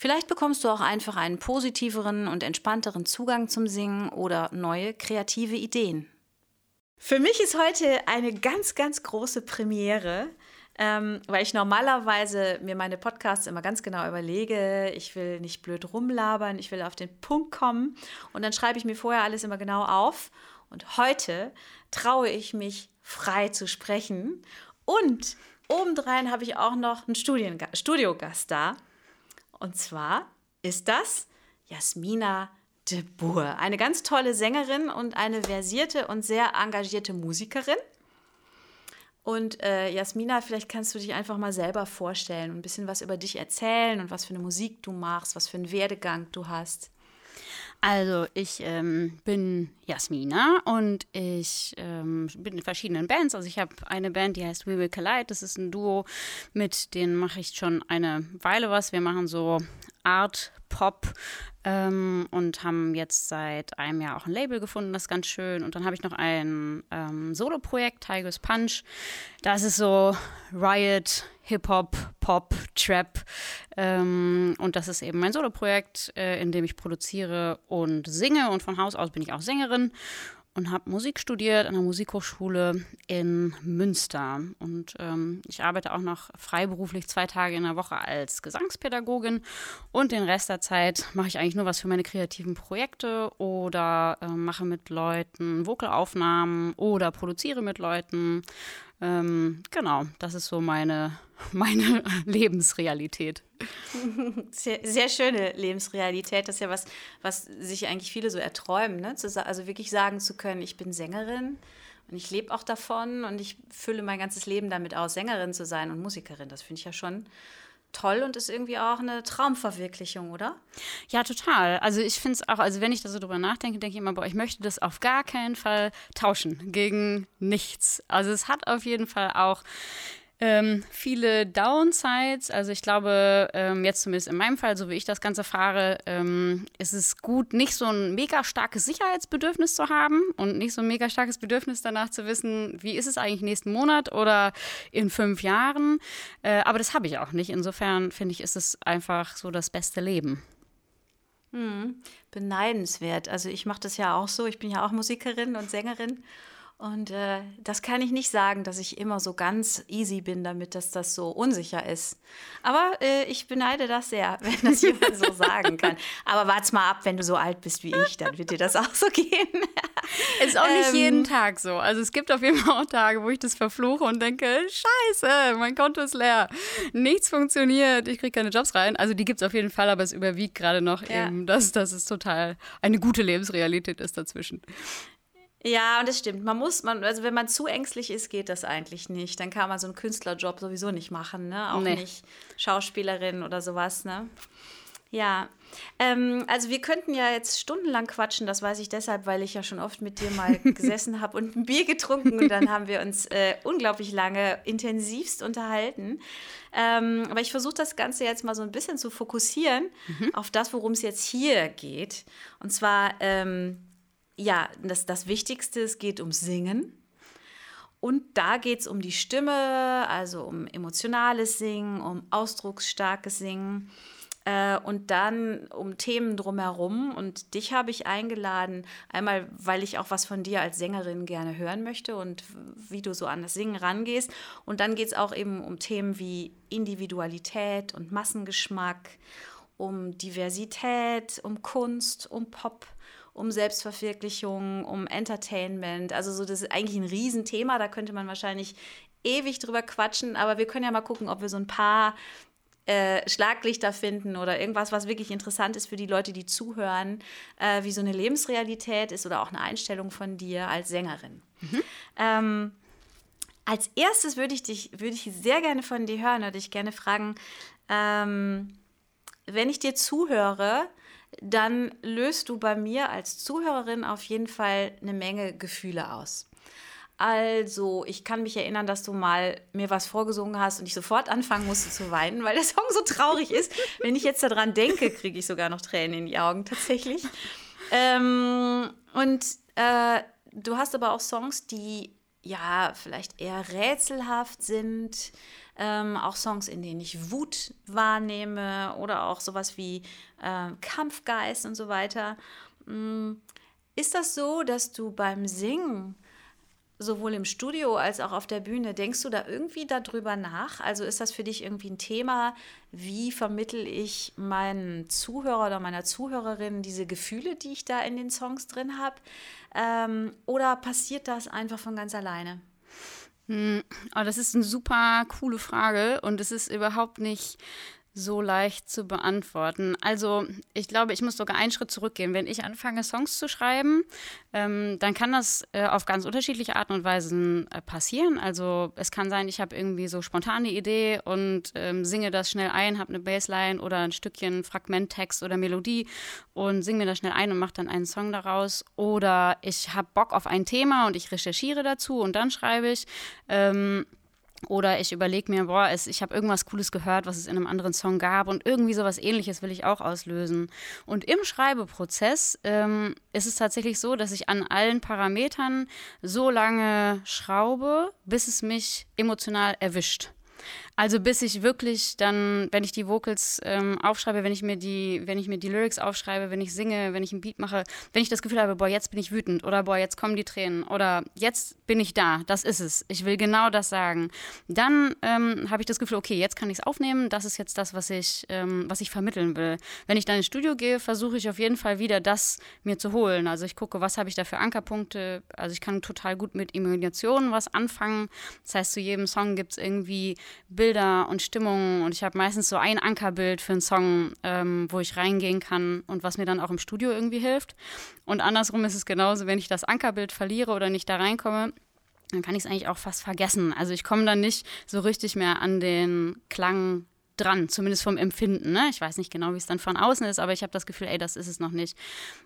Vielleicht bekommst du auch einfach einen positiveren und entspannteren Zugang zum Singen oder neue kreative Ideen. Für mich ist heute eine ganz, ganz große Premiere, ähm, weil ich normalerweise mir meine Podcasts immer ganz genau überlege. Ich will nicht blöd rumlabern, ich will auf den Punkt kommen und dann schreibe ich mir vorher alles immer genau auf. Und heute traue ich mich frei zu sprechen und obendrein habe ich auch noch einen Studiogast da. Und zwar ist das Jasmina de Boer, eine ganz tolle Sängerin und eine versierte und sehr engagierte Musikerin. Und äh, Jasmina, vielleicht kannst du dich einfach mal selber vorstellen und ein bisschen was über dich erzählen und was für eine Musik du machst, was für einen Werdegang du hast. Also ich ähm, bin Jasmina und ich ähm, bin in verschiedenen Bands. Also ich habe eine Band, die heißt We Will Collide. Das ist ein Duo, mit denen mache ich schon eine Weile was. Wir machen so Art Pop ähm, und haben jetzt seit einem Jahr auch ein Label gefunden, das ist ganz schön. Und dann habe ich noch ein ähm, Solo-Projekt, Tigers Punch. Das ist so Riot, Hip-Hop, Pop, Trap. Ähm, und das ist eben mein Solo-Projekt, äh, in dem ich produziere und singe. Und von Haus aus bin ich auch Sängerin und habe Musik studiert an der Musikhochschule in Münster. Und ähm, ich arbeite auch noch freiberuflich zwei Tage in der Woche als Gesangspädagogin. Und den Rest der Zeit mache ich eigentlich nur was für meine kreativen Projekte oder äh, mache mit Leuten Vocalaufnahmen oder produziere mit Leuten. Ähm, genau, das ist so meine, meine Lebensrealität. Sehr, sehr, schöne Lebensrealität. Das ist ja was, was sich eigentlich viele so erträumen. Ne? also wirklich sagen zu können, ich bin Sängerin und ich lebe auch davon und ich fülle mein ganzes Leben damit aus, Sängerin zu sein und Musikerin. Das finde ich ja schon toll und ist irgendwie auch eine Traumverwirklichung, oder? Ja, total. Also ich finde es auch, also wenn ich da so drüber nachdenke, denke ich immer, boah, ich möchte das auf gar keinen Fall tauschen gegen nichts. Also es hat auf jeden Fall auch ähm, viele Downsides. Also ich glaube, ähm, jetzt zumindest in meinem Fall, so wie ich das Ganze fahre, ähm, ist es gut, nicht so ein mega starkes Sicherheitsbedürfnis zu haben und nicht so ein mega starkes Bedürfnis danach zu wissen, wie ist es eigentlich nächsten Monat oder in fünf Jahren. Äh, aber das habe ich auch nicht. Insofern finde ich, ist es einfach so das beste Leben. Hm, beneidenswert. Also ich mache das ja auch so. Ich bin ja auch Musikerin und Sängerin. Und äh, das kann ich nicht sagen, dass ich immer so ganz easy bin damit, dass das so unsicher ist. Aber äh, ich beneide das sehr, wenn das jemand so sagen kann. Aber warte mal ab, wenn du so alt bist wie ich, dann wird dir das auch so gehen. Es ist auch nicht ähm, jeden Tag so. Also es gibt auf jeden Fall auch Tage, wo ich das verfluche und denke, scheiße, mein Konto ist leer. Nichts funktioniert, ich kriege keine Jobs rein. Also die gibt es auf jeden Fall, aber es überwiegt gerade noch ja. eben, dass, dass es total eine gute Lebensrealität ist dazwischen. Ja, und das stimmt. Man muss, man, also wenn man zu ängstlich ist, geht das eigentlich nicht. Dann kann man so einen Künstlerjob sowieso nicht machen, ne? Auch nee. nicht Schauspielerin oder sowas, ne? Ja, ähm, also wir könnten ja jetzt stundenlang quatschen, das weiß ich deshalb, weil ich ja schon oft mit dir mal gesessen habe und ein Bier getrunken und dann haben wir uns äh, unglaublich lange intensivst unterhalten. Ähm, aber ich versuche das Ganze jetzt mal so ein bisschen zu fokussieren mhm. auf das, worum es jetzt hier geht. Und zwar ähm, ja, das, das Wichtigste, es geht um Singen. Und da geht es um die Stimme, also um emotionales Singen, um ausdrucksstarkes Singen äh, und dann um Themen drumherum. Und dich habe ich eingeladen, einmal, weil ich auch was von dir als Sängerin gerne hören möchte und wie du so an das Singen rangehst. Und dann geht es auch eben um Themen wie Individualität und Massengeschmack, um Diversität, um Kunst, um Pop um Selbstverwirklichung, um Entertainment. Also so, das ist eigentlich ein Riesenthema, da könnte man wahrscheinlich ewig drüber quatschen, aber wir können ja mal gucken, ob wir so ein paar äh, Schlaglichter finden oder irgendwas, was wirklich interessant ist für die Leute, die zuhören, äh, wie so eine Lebensrealität ist oder auch eine Einstellung von dir als Sängerin. Mhm. Ähm, als erstes würde ich dich, würde ich sehr gerne von dir hören oder dich gerne fragen, ähm, wenn ich dir zuhöre, dann löst du bei mir als Zuhörerin auf jeden Fall eine Menge Gefühle aus. Also, ich kann mich erinnern, dass du mal mir was vorgesungen hast und ich sofort anfangen musste zu weinen, weil der Song so traurig ist. Wenn ich jetzt daran denke, kriege ich sogar noch Tränen in die Augen, tatsächlich. Ähm, und äh, du hast aber auch Songs, die ja vielleicht eher rätselhaft sind. Ähm, auch Songs, in denen ich Wut wahrnehme oder auch sowas wie äh, Kampfgeist und so weiter. Mm, ist das so, dass du beim Singen sowohl im Studio als auch auf der Bühne, denkst du da irgendwie darüber nach? Also ist das für dich irgendwie ein Thema? Wie vermittel ich meinen Zuhörer oder meiner Zuhörerin diese Gefühle, die ich da in den Songs drin habe? Ähm, oder passiert das einfach von ganz alleine? Hm, oh, das ist eine super coole Frage und es ist überhaupt nicht so leicht zu beantworten. Also ich glaube, ich muss sogar einen Schritt zurückgehen. Wenn ich anfange, Songs zu schreiben, ähm, dann kann das äh, auf ganz unterschiedliche Arten und Weisen äh, passieren. Also es kann sein, ich habe irgendwie so spontane Idee und ähm, singe das schnell ein, habe eine Bassline oder ein Stückchen Fragmenttext oder Melodie und singe mir das schnell ein und mache dann einen Song daraus. Oder ich habe Bock auf ein Thema und ich recherchiere dazu und dann schreibe ich. Ähm, oder ich überlege mir, boah, es, ich habe irgendwas Cooles gehört, was es in einem anderen Song gab und irgendwie sowas ähnliches will ich auch auslösen. Und im Schreibeprozess ähm, ist es tatsächlich so, dass ich an allen Parametern so lange schraube, bis es mich emotional erwischt. Also bis ich wirklich dann, wenn ich die Vocals ähm, aufschreibe, wenn ich mir die, wenn ich mir die Lyrics aufschreibe, wenn ich singe, wenn ich ein Beat mache, wenn ich das Gefühl habe, boah, jetzt bin ich wütend oder boah, jetzt kommen die Tränen oder jetzt bin ich da, das ist es. Ich will genau das sagen. Dann ähm, habe ich das Gefühl, okay, jetzt kann ich es aufnehmen, das ist jetzt das, was ich, ähm, was ich vermitteln will. Wenn ich dann ins Studio gehe, versuche ich auf jeden Fall wieder das mir zu holen. Also ich gucke, was habe ich da für Ankerpunkte. Also ich kann total gut mit Imagination was anfangen. Das heißt, zu jedem Song gibt es irgendwie Bilder Bilder und Stimmungen und ich habe meistens so ein Ankerbild für einen Song, ähm, wo ich reingehen kann und was mir dann auch im Studio irgendwie hilft. Und andersrum ist es genauso, wenn ich das Ankerbild verliere oder nicht da reinkomme, dann kann ich es eigentlich auch fast vergessen. Also ich komme dann nicht so richtig mehr an den Klang dran, zumindest vom Empfinden. Ne? Ich weiß nicht genau, wie es dann von außen ist, aber ich habe das Gefühl, ey, das ist es noch nicht.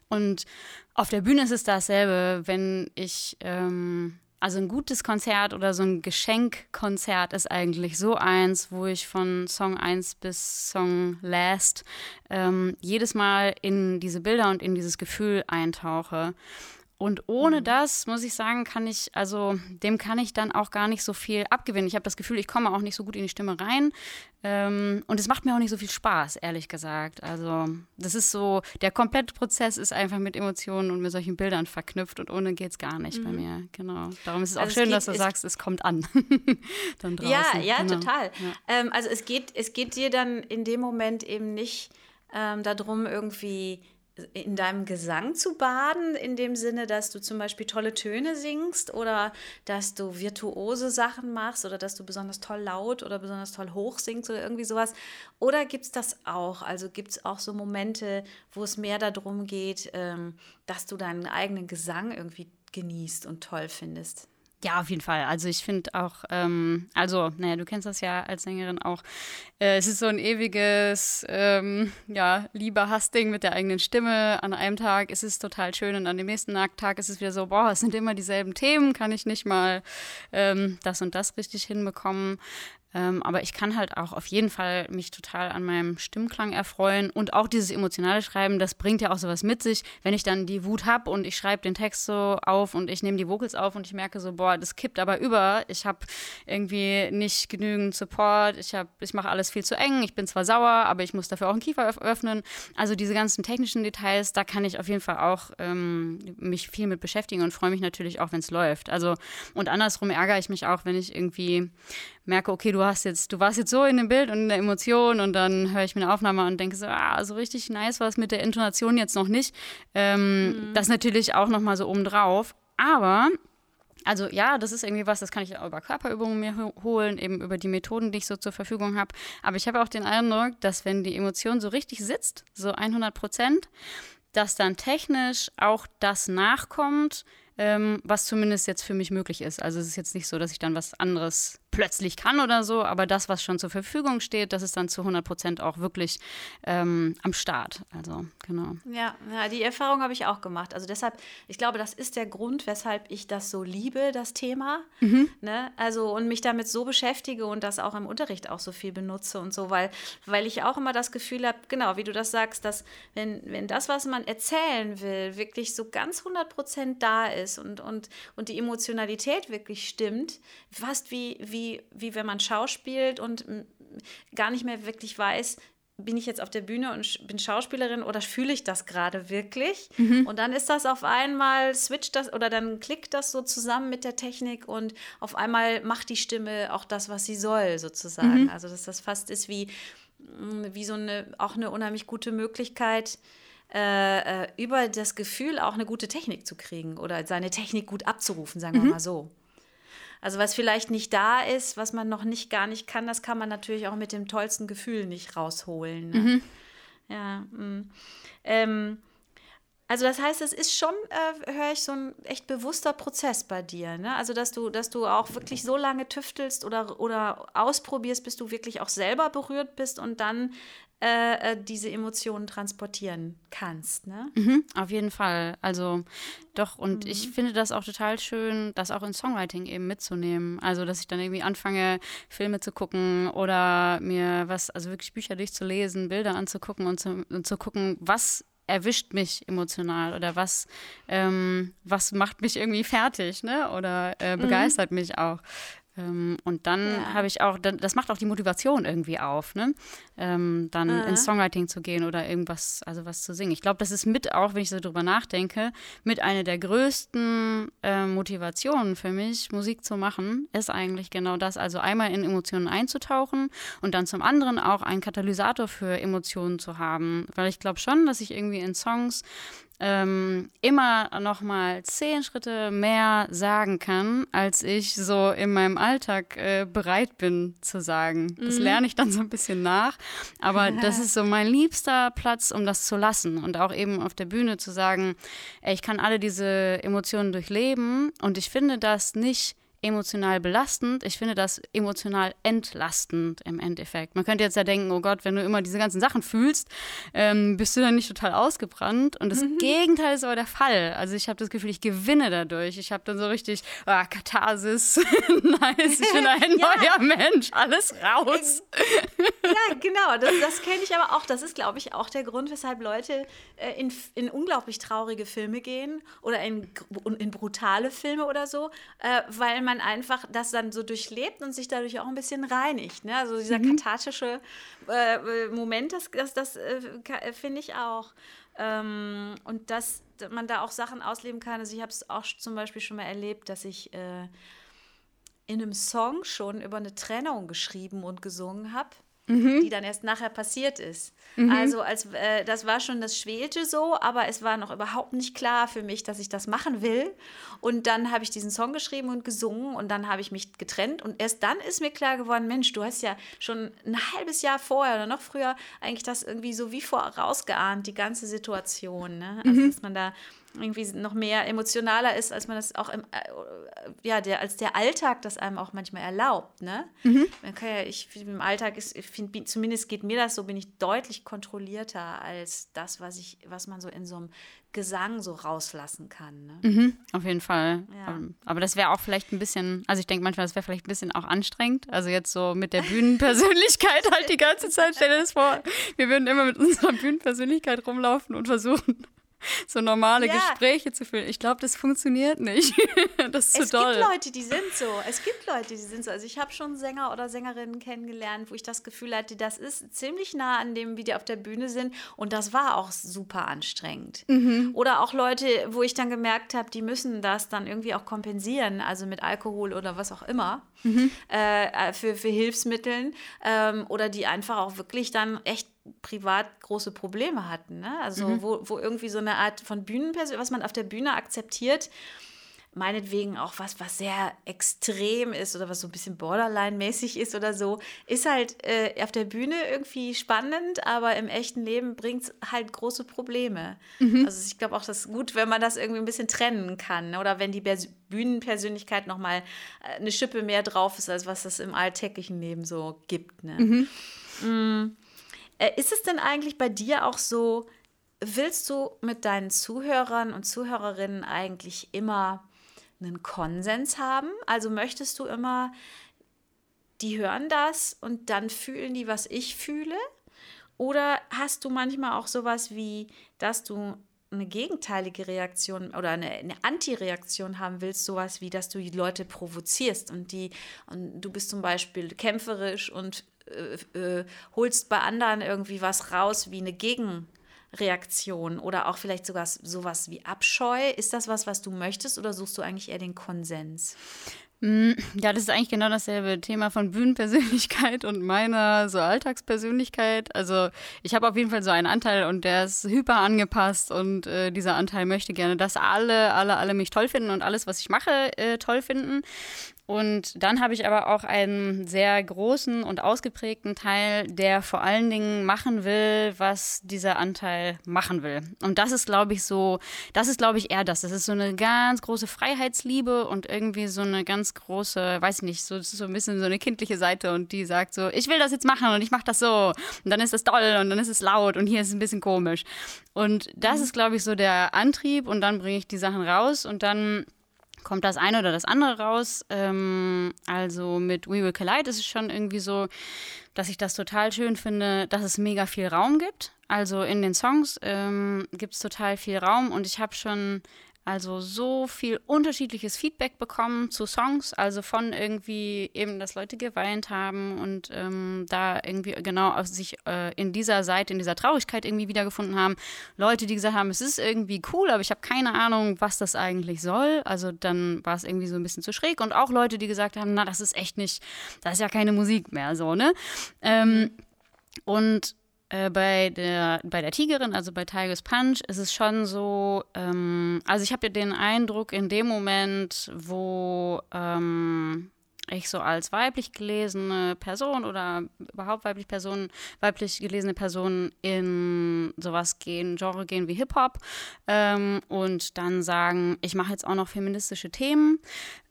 Und auf der Bühne ist es dasselbe, wenn ich ähm, also ein gutes Konzert oder so ein Geschenkkonzert ist eigentlich so eins, wo ich von Song 1 bis Song Last ähm, jedes Mal in diese Bilder und in dieses Gefühl eintauche. Und ohne mhm. das, muss ich sagen, kann ich, also dem kann ich dann auch gar nicht so viel abgewinnen. Ich habe das Gefühl, ich komme auch nicht so gut in die Stimme rein. Ähm, und es macht mir auch nicht so viel Spaß, ehrlich gesagt. Also, das ist so, der komplette Prozess ist einfach mit Emotionen und mit solchen Bildern verknüpft und ohne geht es gar nicht mhm. bei mir. Genau. Darum ist es auch also schön, geht, dass du sagst, es kommt an. dann draußen. Ja, ja, genau. total. Ja. Ähm, also es geht, es geht dir dann in dem Moment eben nicht ähm, darum, irgendwie in deinem Gesang zu baden, in dem Sinne, dass du zum Beispiel tolle Töne singst oder dass du virtuose Sachen machst oder dass du besonders toll laut oder besonders toll hoch singst oder irgendwie sowas? Oder gibt es das auch? Also gibt es auch so Momente, wo es mehr darum geht, ähm, dass du deinen eigenen Gesang irgendwie genießt und toll findest? Ja, auf jeden Fall. Also ich finde auch, ähm, also, naja, du kennst das ja als Sängerin auch. Äh, es ist so ein ewiges, ähm, ja, Liebe-Hass-Ding mit der eigenen Stimme. An einem Tag ist es total schön und an dem nächsten Tag ist es wieder so, boah, es sind immer dieselben Themen, kann ich nicht mal ähm, das und das richtig hinbekommen. Ähm, aber ich kann halt auch auf jeden Fall mich total an meinem Stimmklang erfreuen. Und auch dieses emotionale Schreiben, das bringt ja auch sowas mit sich, wenn ich dann die Wut habe und ich schreibe den Text so auf und ich nehme die Vocals auf und ich merke so, boah, das kippt aber über, ich habe irgendwie nicht genügend Support, ich, ich mache alles viel zu eng, ich bin zwar sauer, aber ich muss dafür auch einen Kiefer öffnen. Also diese ganzen technischen Details, da kann ich auf jeden Fall auch ähm, mich viel mit beschäftigen und freue mich natürlich auch, wenn es läuft. Also und andersrum ärgere ich mich auch, wenn ich irgendwie merke, okay, du hast jetzt, du warst jetzt so in dem Bild und in der Emotion und dann höre ich mir eine Aufnahme und denke so, ah, so richtig nice war es mit der Intonation jetzt noch nicht. Ähm, mhm. Das natürlich auch nochmal so obendrauf. Aber also ja, das ist irgendwie was, das kann ich auch über Körperübungen mir holen, eben über die Methoden, die ich so zur Verfügung habe. Aber ich habe auch den Eindruck, dass wenn die Emotion so richtig sitzt, so 100 Prozent, dass dann technisch auch das nachkommt, ähm, was zumindest jetzt für mich möglich ist. Also es ist jetzt nicht so, dass ich dann was anderes plötzlich kann oder so, aber das, was schon zur Verfügung steht, das ist dann zu 100 Prozent auch wirklich ähm, am Start. Also, genau. Ja, ja die Erfahrung habe ich auch gemacht. Also deshalb, ich glaube, das ist der Grund, weshalb ich das so liebe, das Thema. Mhm. Ne? Also und mich damit so beschäftige und das auch im Unterricht auch so viel benutze und so, weil, weil ich auch immer das Gefühl habe, genau, wie du das sagst, dass wenn, wenn das, was man erzählen will, wirklich so ganz 100 Prozent da ist und, und, und die Emotionalität wirklich stimmt, fast wie, wie wie, wie wenn man schauspielt und gar nicht mehr wirklich weiß, bin ich jetzt auf der Bühne und bin Schauspielerin oder fühle ich das gerade wirklich? Mhm. Und dann ist das auf einmal, switcht das oder dann klickt das so zusammen mit der Technik und auf einmal macht die Stimme auch das, was sie soll, sozusagen. Mhm. Also, dass das fast ist wie, wie so eine, auch eine unheimlich gute Möglichkeit, äh, äh, über das Gefühl auch eine gute Technik zu kriegen oder seine Technik gut abzurufen, sagen wir mhm. mal so. Also was vielleicht nicht da ist, was man noch nicht gar nicht kann, das kann man natürlich auch mit dem tollsten Gefühl nicht rausholen. Ne? Mhm. Ja. Mm. Ähm, also das heißt, es ist schon, äh, höre ich, so ein echt bewusster Prozess bei dir. Ne? Also dass du, dass du auch wirklich so lange tüftelst oder, oder ausprobierst, bis du wirklich auch selber berührt bist und dann äh, äh, diese Emotionen transportieren kannst. Ne? Mhm, auf jeden Fall. Also doch, und mhm. ich finde das auch total schön, das auch in Songwriting eben mitzunehmen. Also, dass ich dann irgendwie anfange, Filme zu gucken oder mir was, also wirklich Bücher durchzulesen, Bilder anzugucken und zu, und zu gucken, was erwischt mich emotional oder was, ähm, was macht mich irgendwie fertig, ne? Oder äh, mhm. begeistert mhm. mich auch. Ähm, und dann ja. habe ich auch, das macht auch die Motivation irgendwie auf, ne? Ähm, dann Aha. ins Songwriting zu gehen oder irgendwas, also was zu singen. Ich glaube, das ist mit auch, wenn ich so drüber nachdenke, mit einer der größten äh, Motivationen für mich, Musik zu machen, ist eigentlich genau das. Also einmal in Emotionen einzutauchen und dann zum anderen auch einen Katalysator für Emotionen zu haben. Weil ich glaube schon, dass ich irgendwie in Songs ähm, immer noch mal zehn Schritte mehr sagen kann, als ich so in meinem Alltag äh, bereit bin zu sagen. Das mhm. lerne ich dann so ein bisschen nach, aber das ist so mein liebster Platz, um das zu lassen und auch eben auf der Bühne zu sagen, ey, ich kann alle diese Emotionen durchleben und ich finde das nicht emotional belastend. Ich finde das emotional entlastend im Endeffekt. Man könnte jetzt ja denken, oh Gott, wenn du immer diese ganzen Sachen fühlst, ähm, bist du dann nicht total ausgebrannt. Und das mhm. Gegenteil ist aber der Fall. Also ich habe das Gefühl, ich gewinne dadurch. Ich habe dann so richtig, ah, Katharsis, nice, ich bin ein ja. neuer Mensch, alles raus. ja, genau, das, das kenne ich aber auch. Das ist, glaube ich, auch der Grund, weshalb Leute äh, in, in unglaublich traurige Filme gehen oder in, in brutale Filme oder so, äh, weil man man einfach das dann so durchlebt und sich dadurch auch ein bisschen reinigt. Ne? Also dieser mhm. kathartische äh, Moment, das, das, das äh, äh finde ich auch. Ähm, und dass man da auch Sachen ausleben kann. Also ich habe es auch zum Beispiel schon mal erlebt, dass ich äh, in einem Song schon über eine Trennung geschrieben und gesungen habe mhm. die dann erst nachher passiert ist. Mhm. Also als äh, das war schon, das schwelte so, aber es war noch überhaupt nicht klar für mich, dass ich das machen will. Und dann habe ich diesen Song geschrieben und gesungen und dann habe ich mich getrennt und erst dann ist mir klar geworden, Mensch, du hast ja schon ein halbes Jahr vorher oder noch früher eigentlich das irgendwie so wie vorausgeahnt, die ganze Situation. Ne? Also mhm. dass man da irgendwie noch mehr emotionaler ist, als man das auch im, äh, ja, der, als der Alltag das einem auch manchmal erlaubt. Ne? Mhm. Man kann ja, ich im Alltag ist, ich find, zumindest geht mir das so, bin ich deutlich kontrollierter als das, was ich, was man so in so einem Gesang so rauslassen kann. Ne? Mhm, auf jeden Fall. Ja. Ähm, aber das wäre auch vielleicht ein bisschen, also ich denke manchmal, das wäre vielleicht ein bisschen auch anstrengend. Also jetzt so mit der Bühnenpersönlichkeit halt die ganze Zeit. Stell dir das vor, wir würden immer mit unserer Bühnenpersönlichkeit rumlaufen und versuchen, so normale ja. Gespräche zu führen. Ich glaube, das funktioniert nicht. das ist zu es doll. Es gibt Leute, die sind so. Es gibt Leute, die sind so. Also ich habe schon Sänger oder Sängerinnen kennengelernt, wo ich das Gefühl hatte, das ist ziemlich nah an dem, wie die auf der Bühne sind. Und das war auch super anstrengend. Mhm. Oder auch Leute, wo ich dann gemerkt habe, die müssen das dann irgendwie auch kompensieren, also mit Alkohol oder was auch immer, mhm. äh, für, für Hilfsmitteln. Ähm, oder die einfach auch wirklich dann echt privat große Probleme hatten. Ne? Also mhm. wo, wo irgendwie so eine Art von Bühnenperson, was man auf der Bühne akzeptiert, meinetwegen auch was, was sehr extrem ist oder was so ein bisschen Borderline-mäßig ist oder so, ist halt äh, auf der Bühne irgendwie spannend, aber im echten Leben bringt es halt große Probleme. Mhm. Also ich glaube auch, das ist gut, wenn man das irgendwie ein bisschen trennen kann ne? oder wenn die Bühnenpersönlichkeit nochmal äh, eine Schippe mehr drauf ist, als was es im alltäglichen Leben so gibt. Ne? Mhm. Mhm. Äh, ist es denn eigentlich bei dir auch so, willst du mit deinen Zuhörern und Zuhörerinnen eigentlich immer einen Konsens haben? Also möchtest du immer, die hören das und dann fühlen die, was ich fühle? Oder hast du manchmal auch sowas wie, dass du eine gegenteilige Reaktion oder eine, eine Anti-Reaktion haben willst, sowas wie, dass du die Leute provozierst und die und du bist zum Beispiel kämpferisch und äh, äh, holst bei anderen irgendwie was raus wie eine Gegenreaktion Reaktion oder auch vielleicht sogar sowas wie Abscheu? Ist das was, was du möchtest oder suchst du eigentlich eher den Konsens? Mm, ja, das ist eigentlich genau dasselbe Thema von Bühnenpersönlichkeit und meiner so Alltagspersönlichkeit. Also ich habe auf jeden Fall so einen Anteil und der ist hyper angepasst und äh, dieser Anteil möchte gerne, dass alle, alle, alle mich toll finden und alles, was ich mache, äh, toll finden. Und dann habe ich aber auch einen sehr großen und ausgeprägten Teil, der vor allen Dingen machen will, was dieser Anteil machen will. Und das ist, glaube ich, so, das ist, glaube ich, eher das. Das ist so eine ganz große Freiheitsliebe und irgendwie so eine ganz große, weiß ich nicht, so, so ein bisschen so eine kindliche Seite und die sagt so, ich will das jetzt machen und ich mache das so. Und dann ist es toll und dann ist es laut und hier ist es ein bisschen komisch. Und das mhm. ist, glaube ich, so der Antrieb und dann bringe ich die Sachen raus und dann kommt das eine oder das andere raus. Ähm, also mit We Will Collide ist es schon irgendwie so, dass ich das total schön finde, dass es mega viel Raum gibt. Also in den Songs ähm, gibt es total viel Raum und ich habe schon also so viel unterschiedliches Feedback bekommen zu Songs, also von irgendwie eben, dass Leute geweint haben und ähm, da irgendwie genau sich äh, in dieser Seite, in dieser Traurigkeit irgendwie wiedergefunden haben. Leute, die gesagt haben, es ist irgendwie cool, aber ich habe keine Ahnung, was das eigentlich soll. Also dann war es irgendwie so ein bisschen zu schräg. Und auch Leute, die gesagt haben, na, das ist echt nicht, das ist ja keine Musik mehr, so, ne? Ähm, und äh, bei, der, bei der Tigerin, also bei Tigers Punch, ist es schon so, ähm, also ich habe den Eindruck, in dem Moment, wo ähm, ich so als weiblich gelesene Person oder überhaupt weiblich Person, weiblich gelesene Person in sowas gehen, Genre gehen wie Hip-Hop ähm, und dann sagen, ich mache jetzt auch noch feministische Themen,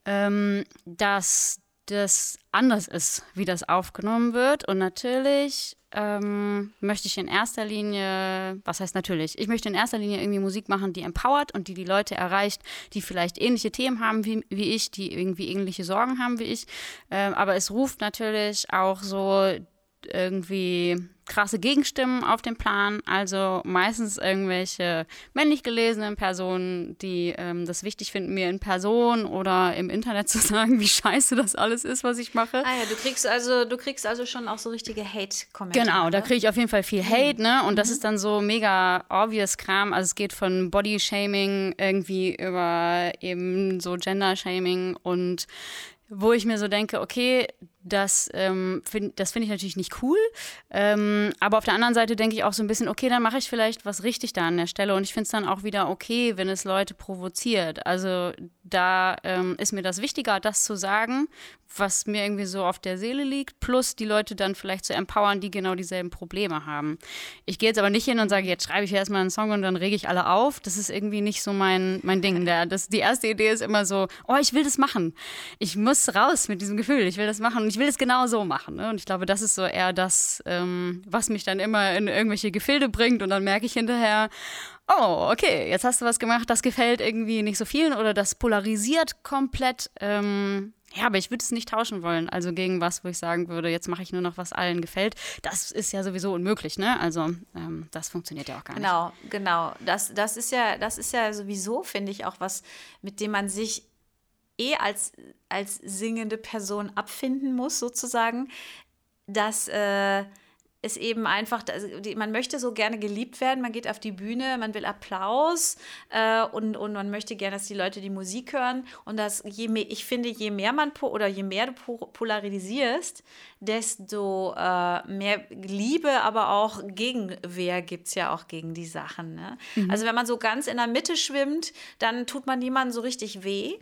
ähm, dass das anders ist, wie das aufgenommen wird. Und natürlich ähm, möchte ich in erster Linie, was heißt natürlich, ich möchte in erster Linie irgendwie Musik machen, die empowert und die die Leute erreicht, die vielleicht ähnliche Themen haben wie, wie ich, die irgendwie ähnliche Sorgen haben wie ich. Ähm, aber es ruft natürlich auch so irgendwie krasse Gegenstimmen auf dem Plan, also meistens irgendwelche männlich gelesenen Personen, die ähm, das wichtig finden, mir in Person oder im Internet zu sagen, wie scheiße das alles ist, was ich mache. Ah ja, du kriegst also, du kriegst also schon auch so richtige Hate-Kommentare. Genau, da kriege ich auf jeden Fall viel Hate, ne? Und mhm. das ist dann so mega obvious Kram. Also es geht von Body-Shaming irgendwie über eben so Gender-Shaming und wo ich mir so denke, okay, das, ähm, find, das finde ich natürlich nicht cool. Ähm, aber auf der anderen Seite denke ich auch so ein bisschen, okay, dann mache ich vielleicht was richtig da an der Stelle. Und ich finde es dann auch wieder okay, wenn es Leute provoziert. Also da ähm, ist mir das wichtiger, das zu sagen, was mir irgendwie so auf der Seele liegt, plus die Leute dann vielleicht zu empowern, die genau dieselben Probleme haben. Ich gehe jetzt aber nicht hin und sage, jetzt schreibe ich erstmal einen Song und dann rege ich alle auf. Das ist irgendwie nicht so mein, mein Ding. Der, das, die erste Idee ist immer so, oh, ich will das machen. Ich muss raus mit diesem Gefühl, ich will das machen und ich will es genau so machen. Ne? Und ich glaube, das ist so eher das, ähm, was mich dann immer in irgendwelche Gefilde bringt und dann merke ich hinterher, oh, okay, jetzt hast du was gemacht, das gefällt irgendwie nicht so vielen oder das polarisiert komplett. Ähm, ja, aber ich würde es nicht tauschen wollen. Also gegen was, wo ich sagen würde, jetzt mache ich nur noch, was allen gefällt. Das ist ja sowieso unmöglich, ne? Also ähm, das funktioniert ja auch gar genau, nicht. Genau, genau. Das, das ist ja, das ist ja sowieso, finde ich, auch was, mit dem man sich eh als, als singende Person abfinden muss, sozusagen, dass äh, ist eben einfach, also man möchte so gerne geliebt werden, man geht auf die Bühne, man will Applaus äh, und, und man möchte gerne, dass die Leute die Musik hören. Und das, je mehr, ich finde, je mehr man oder je mehr du polarisierst, desto äh, mehr Liebe, aber auch Gegenwehr gibt es ja auch gegen die Sachen. Ne? Mhm. Also wenn man so ganz in der Mitte schwimmt, dann tut man niemandem so richtig weh.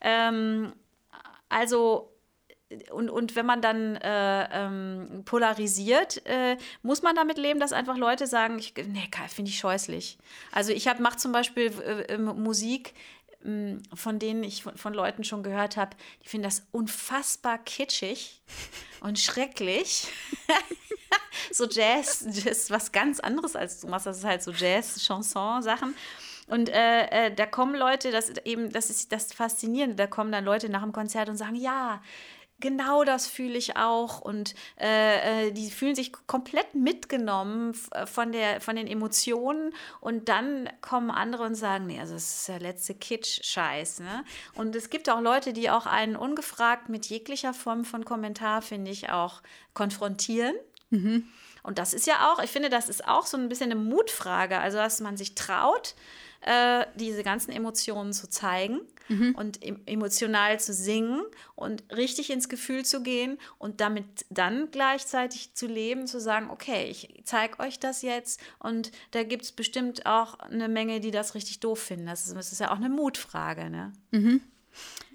Ähm, also und, und wenn man dann äh, ähm, polarisiert, äh, muss man damit leben, dass einfach Leute sagen, ich, nee, finde ich scheußlich. Also ich mache zum Beispiel äh, Musik, hm, von denen ich von, Leuten schon gehört habe, die finden das unfassbar kitschig und schrecklich. so Jazz, Jazz, was ganz anderes als du machst, das ist halt so Jazz, Chanson-Sachen. Und äh, äh, da kommen Leute, das eben, das ist das Faszinierende, da kommen dann Leute nach dem Konzert und sagen, ja, genau das fühle ich auch. Und äh, äh die fühlen sich komplett mitgenommen äh, von, der, von den Emotionen. Und dann kommen andere und sagen, nee, also das ist der letzte Kitsch-Scheiß. Ne? Und es gibt auch Leute, die auch einen ungefragt mit jeglicher Form von Kommentar, finde ich, auch konfrontieren. Mhm. Und das ist ja auch, ich finde, das ist auch so ein bisschen eine Mutfrage. Also, dass man sich traut, äh, diese ganzen Emotionen zu zeigen mhm. und emotional zu singen und richtig ins Gefühl zu gehen und damit dann gleichzeitig zu leben, zu sagen, okay, ich zeige euch das jetzt und da gibt es bestimmt auch eine Menge, die das richtig doof finden. Das ist, das ist ja auch eine Mutfrage, ne? Mhm.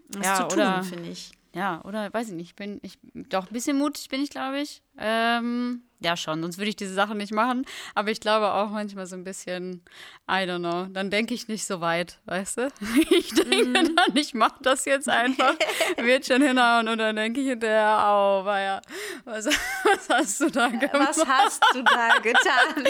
Das ja, zu tun, finde ich. Ja, oder weiß ich nicht, bin ich doch ein bisschen mutig bin ich, glaube ich. Ähm, ja, schon, sonst würde ich diese Sachen nicht machen. Aber ich glaube auch manchmal so ein bisschen, I don't know, dann denke ich nicht so weit, weißt du? Ich denke mm. dann, ich mache das jetzt einfach, wird schon hinhauen und dann denke ich hinterher, oh, war ja, was, was hast du da gemacht? Was hast du da getan?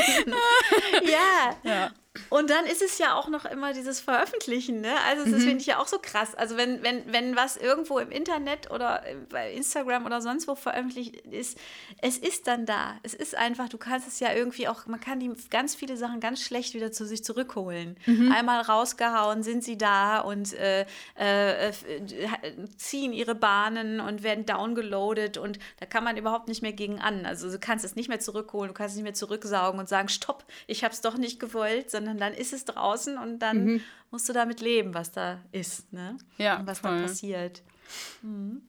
ja. ja. Und dann ist es ja auch noch immer dieses Veröffentlichen, ne? Also das mhm. finde ich ja auch so krass. Also wenn, wenn, wenn was irgendwo im Internet oder bei Instagram oder sonst wo veröffentlicht ist, es ist dann da. Es ist einfach, du kannst es ja irgendwie auch, man kann die ganz viele Sachen ganz schlecht wieder zu sich zurückholen. Mhm. Einmal rausgehauen, sind sie da und äh, äh, ziehen ihre Bahnen und werden downgeloadet und da kann man überhaupt nicht mehr gegen an. Also du kannst es nicht mehr zurückholen, du kannst es nicht mehr zurücksaugen und sagen, stopp, ich habe es doch nicht gewollt, sondern sondern dann ist es draußen und dann mhm. musst du damit leben, was da ist, ne? Ja. Und was voll. da passiert. Mhm.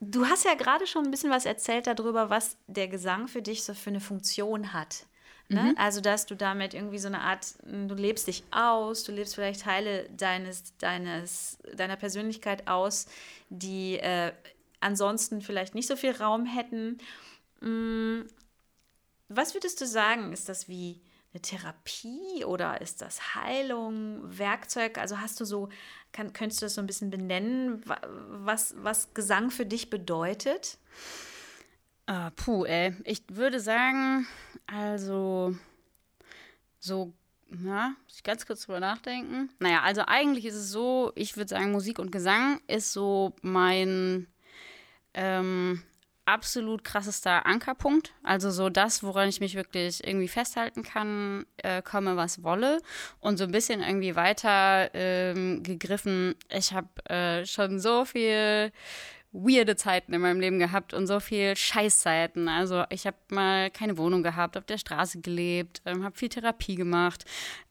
Du hast ja gerade schon ein bisschen was erzählt darüber, was der Gesang für dich so für eine Funktion hat. Ne? Mhm. Also, dass du damit irgendwie so eine Art, du lebst dich aus, du lebst vielleicht Teile deines, deines, deiner Persönlichkeit aus, die äh, ansonsten vielleicht nicht so viel Raum hätten. Mm, was würdest du sagen, ist das wie eine Therapie oder ist das Heilung, Werkzeug? Also hast du so, kann, könntest du das so ein bisschen benennen, was, was Gesang für dich bedeutet? Uh, puh, ey. Ich würde sagen, also so, na, muss ich ganz kurz drüber nachdenken. Naja, also eigentlich ist es so, ich würde sagen, Musik und Gesang ist so mein ähm, absolut krassester Ankerpunkt. Also so das, woran ich mich wirklich irgendwie festhalten kann, äh, komme was wolle. Und so ein bisschen irgendwie weiter ähm, gegriffen. Ich habe äh, schon so viel weirde Zeiten in meinem Leben gehabt und so viel Scheißzeiten. Also ich habe mal keine Wohnung gehabt, auf der Straße gelebt, ähm, habe viel Therapie gemacht.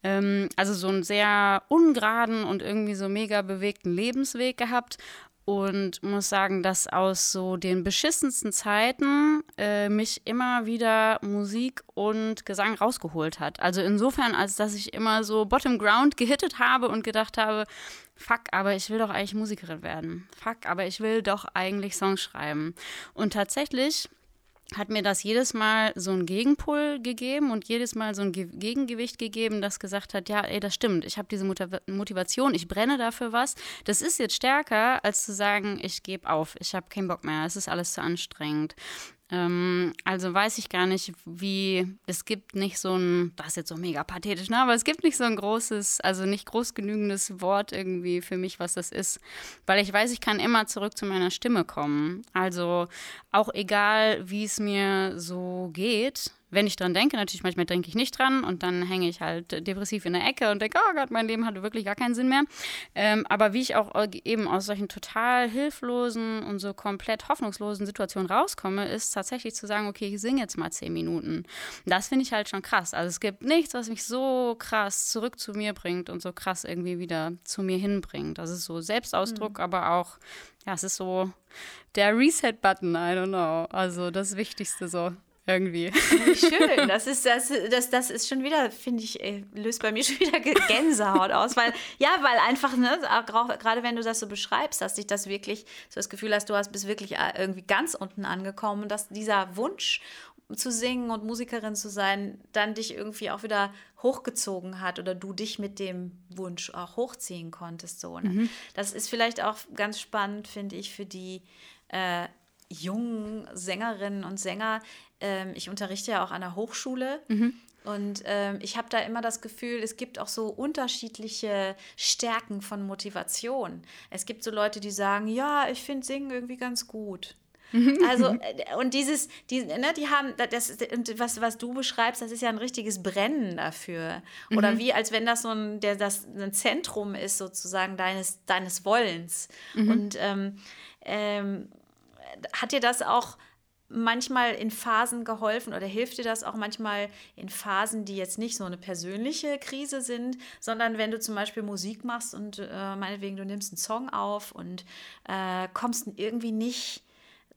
Ähm, also so einen sehr ungeraden und irgendwie so mega bewegten Lebensweg gehabt und muss sagen, dass aus so den beschissensten Zeiten äh, mich immer wieder Musik und Gesang rausgeholt hat. Also insofern, als dass ich immer so Bottom Ground gehittet habe und gedacht habe, fuck, aber ich will doch eigentlich Musikerin werden. Fuck, aber ich will doch eigentlich Songs schreiben. Und tatsächlich hat mir das jedes Mal so einen Gegenpol gegeben und jedes Mal so ein Ge Gegengewicht gegeben, das gesagt hat, ja, ey, das stimmt, ich habe diese Motivation, ich brenne dafür was. Das ist jetzt stärker, als zu sagen, ich gebe auf, ich habe keinen Bock mehr, es ist alles zu anstrengend. Ähm, also weiß ich gar nicht, wie, es gibt nicht so ein, das ist jetzt so mega pathetisch, ne? aber es gibt nicht so ein großes, also nicht groß genügendes Wort irgendwie für mich, was das ist. Weil ich weiß, ich kann immer zurück zu meiner Stimme kommen. Also auch egal, wie es mir so geht, wenn ich dran denke, natürlich manchmal denke ich nicht dran und dann hänge ich halt depressiv in der Ecke und denke, oh Gott, mein Leben hatte wirklich gar keinen Sinn mehr. Ähm, aber wie ich auch eben aus solchen total hilflosen und so komplett hoffnungslosen Situationen rauskomme, ist tatsächlich zu sagen, okay, ich singe jetzt mal zehn Minuten. Das finde ich halt schon krass. Also es gibt nichts, was mich so krass zurück zu mir bringt und so krass irgendwie wieder zu mir hinbringt. Das ist so Selbstausdruck, mhm. aber auch, ja, es ist so der Reset-Button, I don't know. Also das Wichtigste so irgendwie. Schön, das ist, das, das, das ist schon wieder, finde ich, ey, löst bei mir schon wieder Gänsehaut aus, weil, ja, weil einfach, ne, gerade wenn du das so beschreibst, dass dich das wirklich, so das Gefühl hast, du hast, bist wirklich äh, irgendwie ganz unten angekommen, dass dieser Wunsch zu singen und Musikerin zu sein, dann dich irgendwie auch wieder hochgezogen hat oder du dich mit dem Wunsch auch hochziehen konntest. So, ne? mhm. Das ist vielleicht auch ganz spannend, finde ich, für die äh, jungen Sängerinnen und Sänger. Ähm, ich unterrichte ja auch an der Hochschule. Mhm. Und ähm, ich habe da immer das Gefühl, es gibt auch so unterschiedliche Stärken von Motivation. Es gibt so Leute, die sagen, ja, ich finde Singen irgendwie ganz gut. Also, äh, und dieses, die, ne, die haben, das, was, was du beschreibst, das ist ja ein richtiges Brennen dafür. Oder mhm. wie, als wenn das so ein, der, das ein Zentrum ist, sozusagen, deines, deines Wollens. Mhm. Und ähm, ähm, hat dir das auch manchmal in Phasen geholfen oder hilft dir das auch manchmal in Phasen, die jetzt nicht so eine persönliche Krise sind, sondern wenn du zum Beispiel Musik machst und äh, meinetwegen du nimmst einen Song auf und äh, kommst irgendwie nicht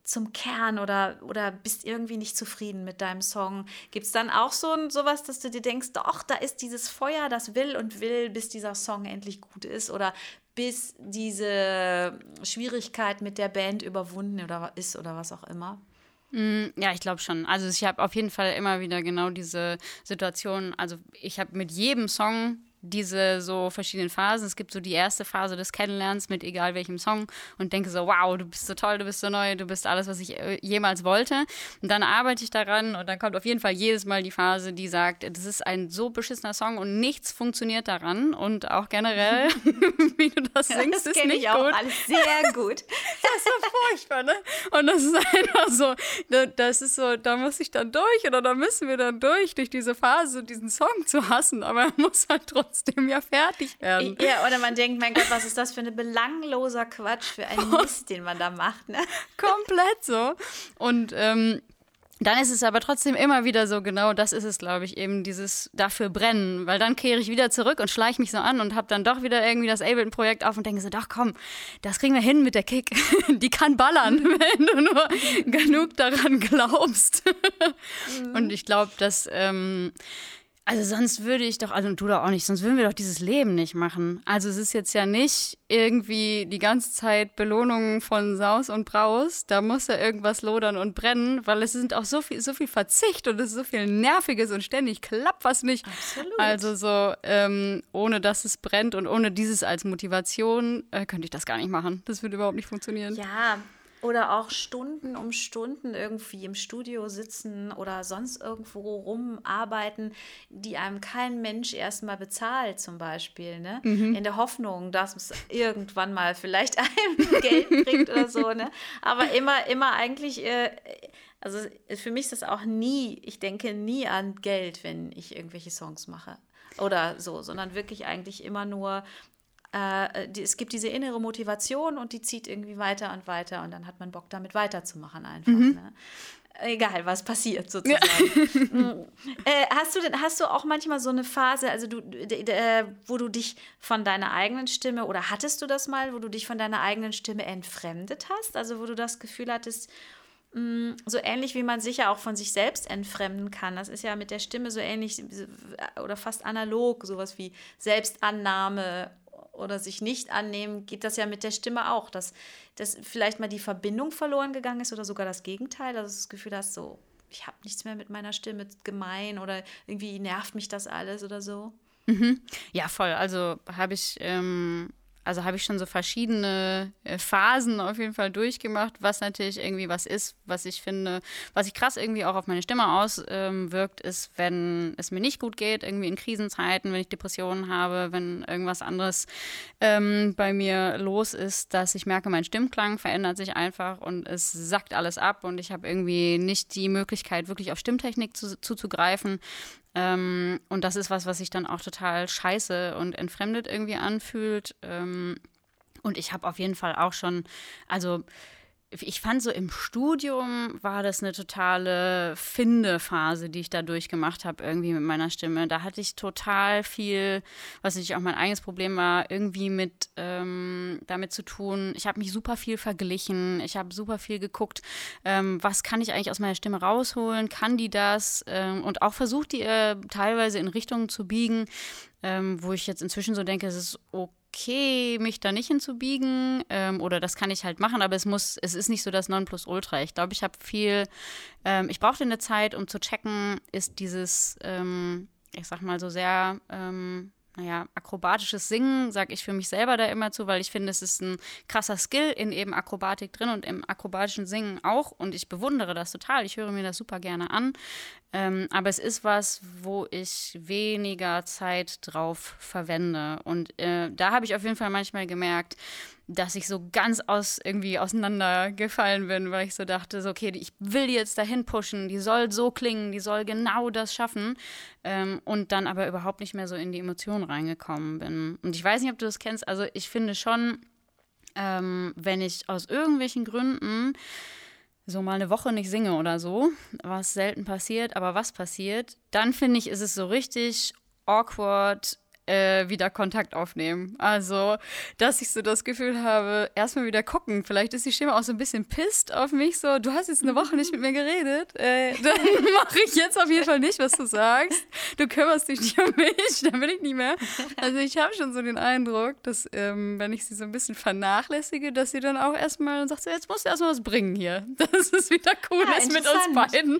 zum Kern oder, oder bist irgendwie nicht zufrieden mit deinem Song. Gibt es dann auch so sowas, dass du dir denkst, doch, da ist dieses Feuer, das will und will, bis dieser Song endlich gut ist oder bis diese Schwierigkeit mit der Band überwunden oder ist oder was auch immer? Mm, ja, ich glaube schon. Also ich habe auf jeden Fall immer wieder genau diese Situation. Also ich habe mit jedem Song diese so verschiedenen Phasen. Es gibt so die erste Phase des Kennenlernens mit egal welchem Song und denke so, wow, du bist so toll, du bist so neu, du bist alles, was ich äh, jemals wollte. Und dann arbeite ich daran und dann kommt auf jeden Fall jedes Mal die Phase, die sagt, das ist ein so beschissener Song und nichts funktioniert daran und auch generell, wie du das singst, das ist nicht ich auch gut. alles sehr gut. das ist so furchtbar, ne? Und das ist einfach so, das ist so, da muss ich dann durch oder da müssen wir dann durch, durch diese Phase, diesen Song zu hassen, aber er muss halt trotzdem trotzdem ja fertig werden. Ja, oder man denkt, mein Gott, was ist das für ein belangloser Quatsch, für einen Mist, den man da macht. Ne? Komplett so. Und ähm, dann ist es aber trotzdem immer wieder so, genau das ist es, glaube ich, eben dieses dafür brennen. Weil dann kehre ich wieder zurück und schleiche mich so an und habe dann doch wieder irgendwie das Ableton-Projekt auf und denke so, doch komm, das kriegen wir hin mit der Kick. Die kann ballern, wenn du nur genug daran glaubst. Und ich glaube, dass ähm, also sonst würde ich doch, also du doch auch nicht, sonst würden wir doch dieses Leben nicht machen. Also es ist jetzt ja nicht irgendwie die ganze Zeit Belohnungen von Saus und Braus. Da muss ja irgendwas lodern und brennen, weil es sind auch so viel, so viel Verzicht und es ist so viel Nerviges und ständig klappt was nicht. Absolut. Also so, ähm, ohne dass es brennt und ohne dieses als Motivation äh, könnte ich das gar nicht machen. Das würde überhaupt nicht funktionieren. Ja, oder auch Stunden um Stunden irgendwie im Studio sitzen oder sonst irgendwo rumarbeiten, die einem kein Mensch erstmal bezahlt, zum Beispiel. Ne? Mhm. In der Hoffnung, dass es irgendwann mal vielleicht einem Geld bringt oder so. Ne? Aber immer, immer eigentlich. Äh, also für mich ist das auch nie, ich denke nie an Geld, wenn ich irgendwelche Songs mache oder so, sondern wirklich eigentlich immer nur äh, die, es gibt diese innere Motivation und die zieht irgendwie weiter und weiter und dann hat man Bock damit weiterzumachen einfach. Mhm. Ne? Egal, was passiert sozusagen. Ja. Mm. äh, hast, du denn, hast du auch manchmal so eine Phase, also du, äh, wo du dich von deiner eigenen Stimme oder hattest du das mal, wo du dich von deiner eigenen Stimme entfremdet hast? Also wo du das Gefühl hattest, mm, so ähnlich wie man sich ja auch von sich selbst entfremden kann. Das ist ja mit der Stimme so ähnlich oder fast analog, sowas wie Selbstannahme oder sich nicht annehmen, geht das ja mit der Stimme auch, dass, dass vielleicht mal die Verbindung verloren gegangen ist oder sogar das Gegenteil, also das Gefühl hast, so, ich habe nichts mehr mit meiner Stimme gemein oder irgendwie nervt mich das alles oder so. Mhm. Ja, voll. Also habe ich ähm, also habe ich schon so verschiedene äh, Phasen auf jeden Fall durchgemacht, was natürlich irgendwie was ist, was ich finde, was sich krass irgendwie auch auf meine Stimme auswirkt, ähm, ist, wenn es mir nicht gut geht, irgendwie in Krisenzeiten, wenn ich Depressionen habe, wenn irgendwas anderes ähm, bei mir los ist, dass ich merke, mein Stimmklang verändert sich einfach und es sackt alles ab und ich habe irgendwie nicht die Möglichkeit, wirklich auf Stimmtechnik zu, zuzugreifen. Ähm, und das ist was, was sich dann auch total scheiße und entfremdet irgendwie anfühlt. Ähm, und ich habe auf jeden Fall auch schon, also ich fand so im Studium war das eine totale Findephase, die ich da durchgemacht habe, irgendwie mit meiner Stimme. Da hatte ich total viel, was natürlich auch mein eigenes Problem war, irgendwie mit ähm, damit zu tun. Ich habe mich super viel verglichen, ich habe super viel geguckt, ähm, was kann ich eigentlich aus meiner Stimme rausholen, kann die das? Ähm, und auch versucht, die äh, teilweise in Richtungen zu biegen, ähm, wo ich jetzt inzwischen so denke, es ist okay okay, mich da nicht hinzubiegen ähm, oder das kann ich halt machen, aber es muss, es ist nicht so das Nonplusultra. Ich glaube, ich habe viel, ähm, ich brauchte eine Zeit, um zu checken, ist dieses, ähm, ich sag mal so sehr, ähm, naja, akrobatisches Singen, sage ich für mich selber da immer zu, weil ich finde, es ist ein krasser Skill in eben Akrobatik drin und im akrobatischen Singen auch. Und ich bewundere das total. Ich höre mir das super gerne an. Ähm, aber es ist was, wo ich weniger Zeit drauf verwende. Und äh, da habe ich auf jeden Fall manchmal gemerkt, dass ich so ganz aus irgendwie auseinandergefallen bin, weil ich so dachte, so, okay, ich will die jetzt dahin pushen, die soll so klingen, die soll genau das schaffen. Ähm, und dann aber überhaupt nicht mehr so in die Emotionen reingekommen bin. Und ich weiß nicht, ob du das kennst, also ich finde schon, ähm, wenn ich aus irgendwelchen Gründen so mal eine Woche nicht singe oder so, was selten passiert, aber was passiert, dann finde ich, ist es so richtig awkward, äh, wieder Kontakt aufnehmen. Also, dass ich so das Gefühl habe, erstmal wieder gucken. Vielleicht ist die Stimme auch so ein bisschen pisst auf mich. So, du hast jetzt eine Woche nicht mit mir geredet. Äh, dann mache ich jetzt auf jeden Fall nicht, was du sagst. Du kümmerst dich nicht um mich, dann bin ich nicht mehr. Also, ich habe schon so den Eindruck, dass, ähm, wenn ich sie so ein bisschen vernachlässige, dass sie dann auch erstmal sagt, so, jetzt musst du erstmal was bringen hier. Dass es wieder cool ja, ist mit uns beiden.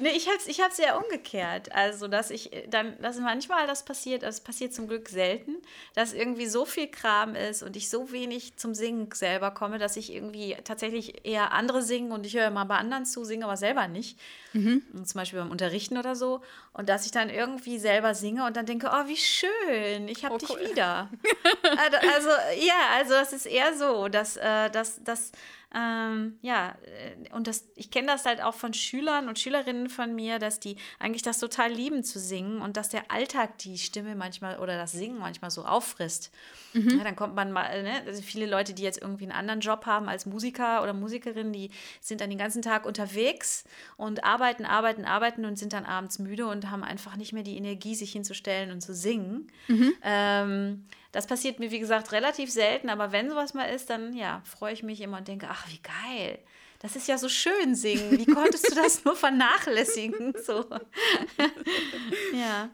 Nee, ich hab's, ich hab's ja umgekehrt. Also, dass ich dann, dass manchmal das passiert, das passiert zum Glück selten, dass irgendwie so viel Kram ist und ich so wenig zum Singen selber komme, dass ich irgendwie tatsächlich eher andere singen und ich höre mal bei anderen zu, singe aber selber nicht. Mhm. Zum Beispiel beim Unterrichten oder so. Und dass ich dann irgendwie selber singe und dann denke, oh, wie schön, ich habe oh, dich cool. wieder. also, also, ja, also das ist eher so, dass, äh, dass, dass ähm, ja, äh, und das, ich kenne das halt auch von Schülern und Schülerinnen von mir, dass die eigentlich das total lieben zu singen und dass der Alltag die Stimme manchmal oder das Singen manchmal so auffrisst. Mhm. Ja, dann kommt man mal, ne, also viele Leute, die jetzt irgendwie einen anderen Job haben als Musiker oder Musikerin, die sind dann den ganzen Tag unterwegs und arbeiten, arbeiten, arbeiten und sind dann abends müde und haben einfach nicht mehr die Energie, sich hinzustellen und zu singen. Mhm. Ähm, das passiert mir, wie gesagt, relativ selten, aber wenn sowas mal ist, dann ja, freue ich mich immer und denke, ach, wie geil. Das ist ja so schön singen. Wie konntest du das nur vernachlässigen? So. ja.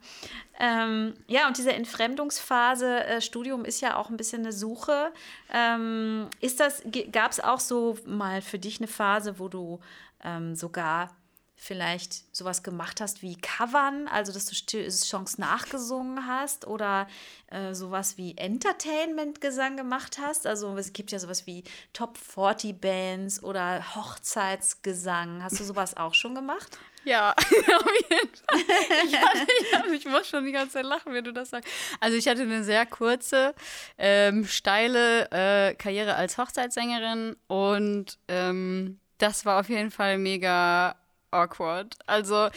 Ähm, ja, und diese Entfremdungsphase, äh, Studium ist ja auch ein bisschen eine Suche. Ähm, ist das, gab es auch so mal für dich eine Phase, wo du ähm, sogar vielleicht sowas gemacht hast wie Covern, also dass du Songs nachgesungen hast oder äh, sowas wie Entertainment-Gesang gemacht hast. Also es gibt ja sowas wie Top 40 Bands oder Hochzeitsgesang. Hast du sowas auch schon gemacht? Ja, auf jeden Fall. Ich, hatte, ich, ich, muss schon die ganze Zeit lachen, wenn du das sagst. Also ich hatte eine sehr kurze, ähm, steile äh, Karriere als Hochzeitssängerin und ähm, das war auf jeden Fall mega awkward. Also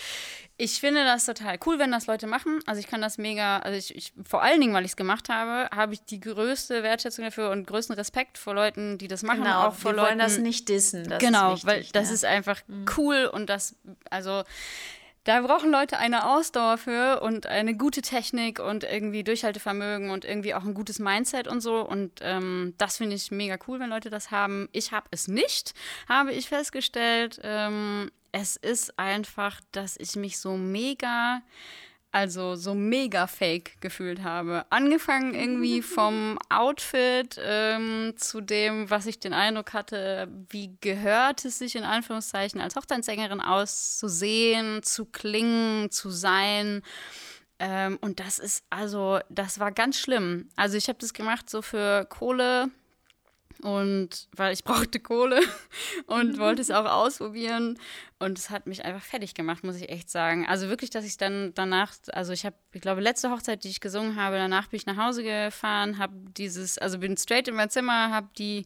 ich finde das total cool, wenn das Leute machen. Also ich kann das mega, also ich, ich vor allen Dingen, weil ich es gemacht habe, habe ich die größte Wertschätzung dafür und größten Respekt vor Leuten, die das machen. Genau, auch vor wir Leuten, wollen das nicht dissen. Das genau, wichtig, weil das ja. ist einfach mhm. cool und das, also da brauchen Leute eine Ausdauer für und eine gute Technik und irgendwie Durchhaltevermögen und irgendwie auch ein gutes Mindset und so. Und ähm, das finde ich mega cool, wenn Leute das haben. Ich habe es nicht, habe ich festgestellt. Ähm, es ist einfach, dass ich mich so mega also so mega fake gefühlt habe. Angefangen irgendwie vom Outfit ähm, zu dem, was ich den Eindruck hatte, wie gehört es sich in Anführungszeichen als Hochzeitssängerin auszusehen, zu klingen, zu sein. Ähm, und das ist, also, das war ganz schlimm. Also ich habe das gemacht so für Kohle und weil ich brauchte Kohle und wollte es auch ausprobieren. Und es hat mich einfach fertig gemacht, muss ich echt sagen. Also wirklich, dass ich dann danach, also ich habe, ich glaube, letzte Hochzeit, die ich gesungen habe, danach bin ich nach Hause gefahren, habe dieses, also bin straight in mein Zimmer, habe die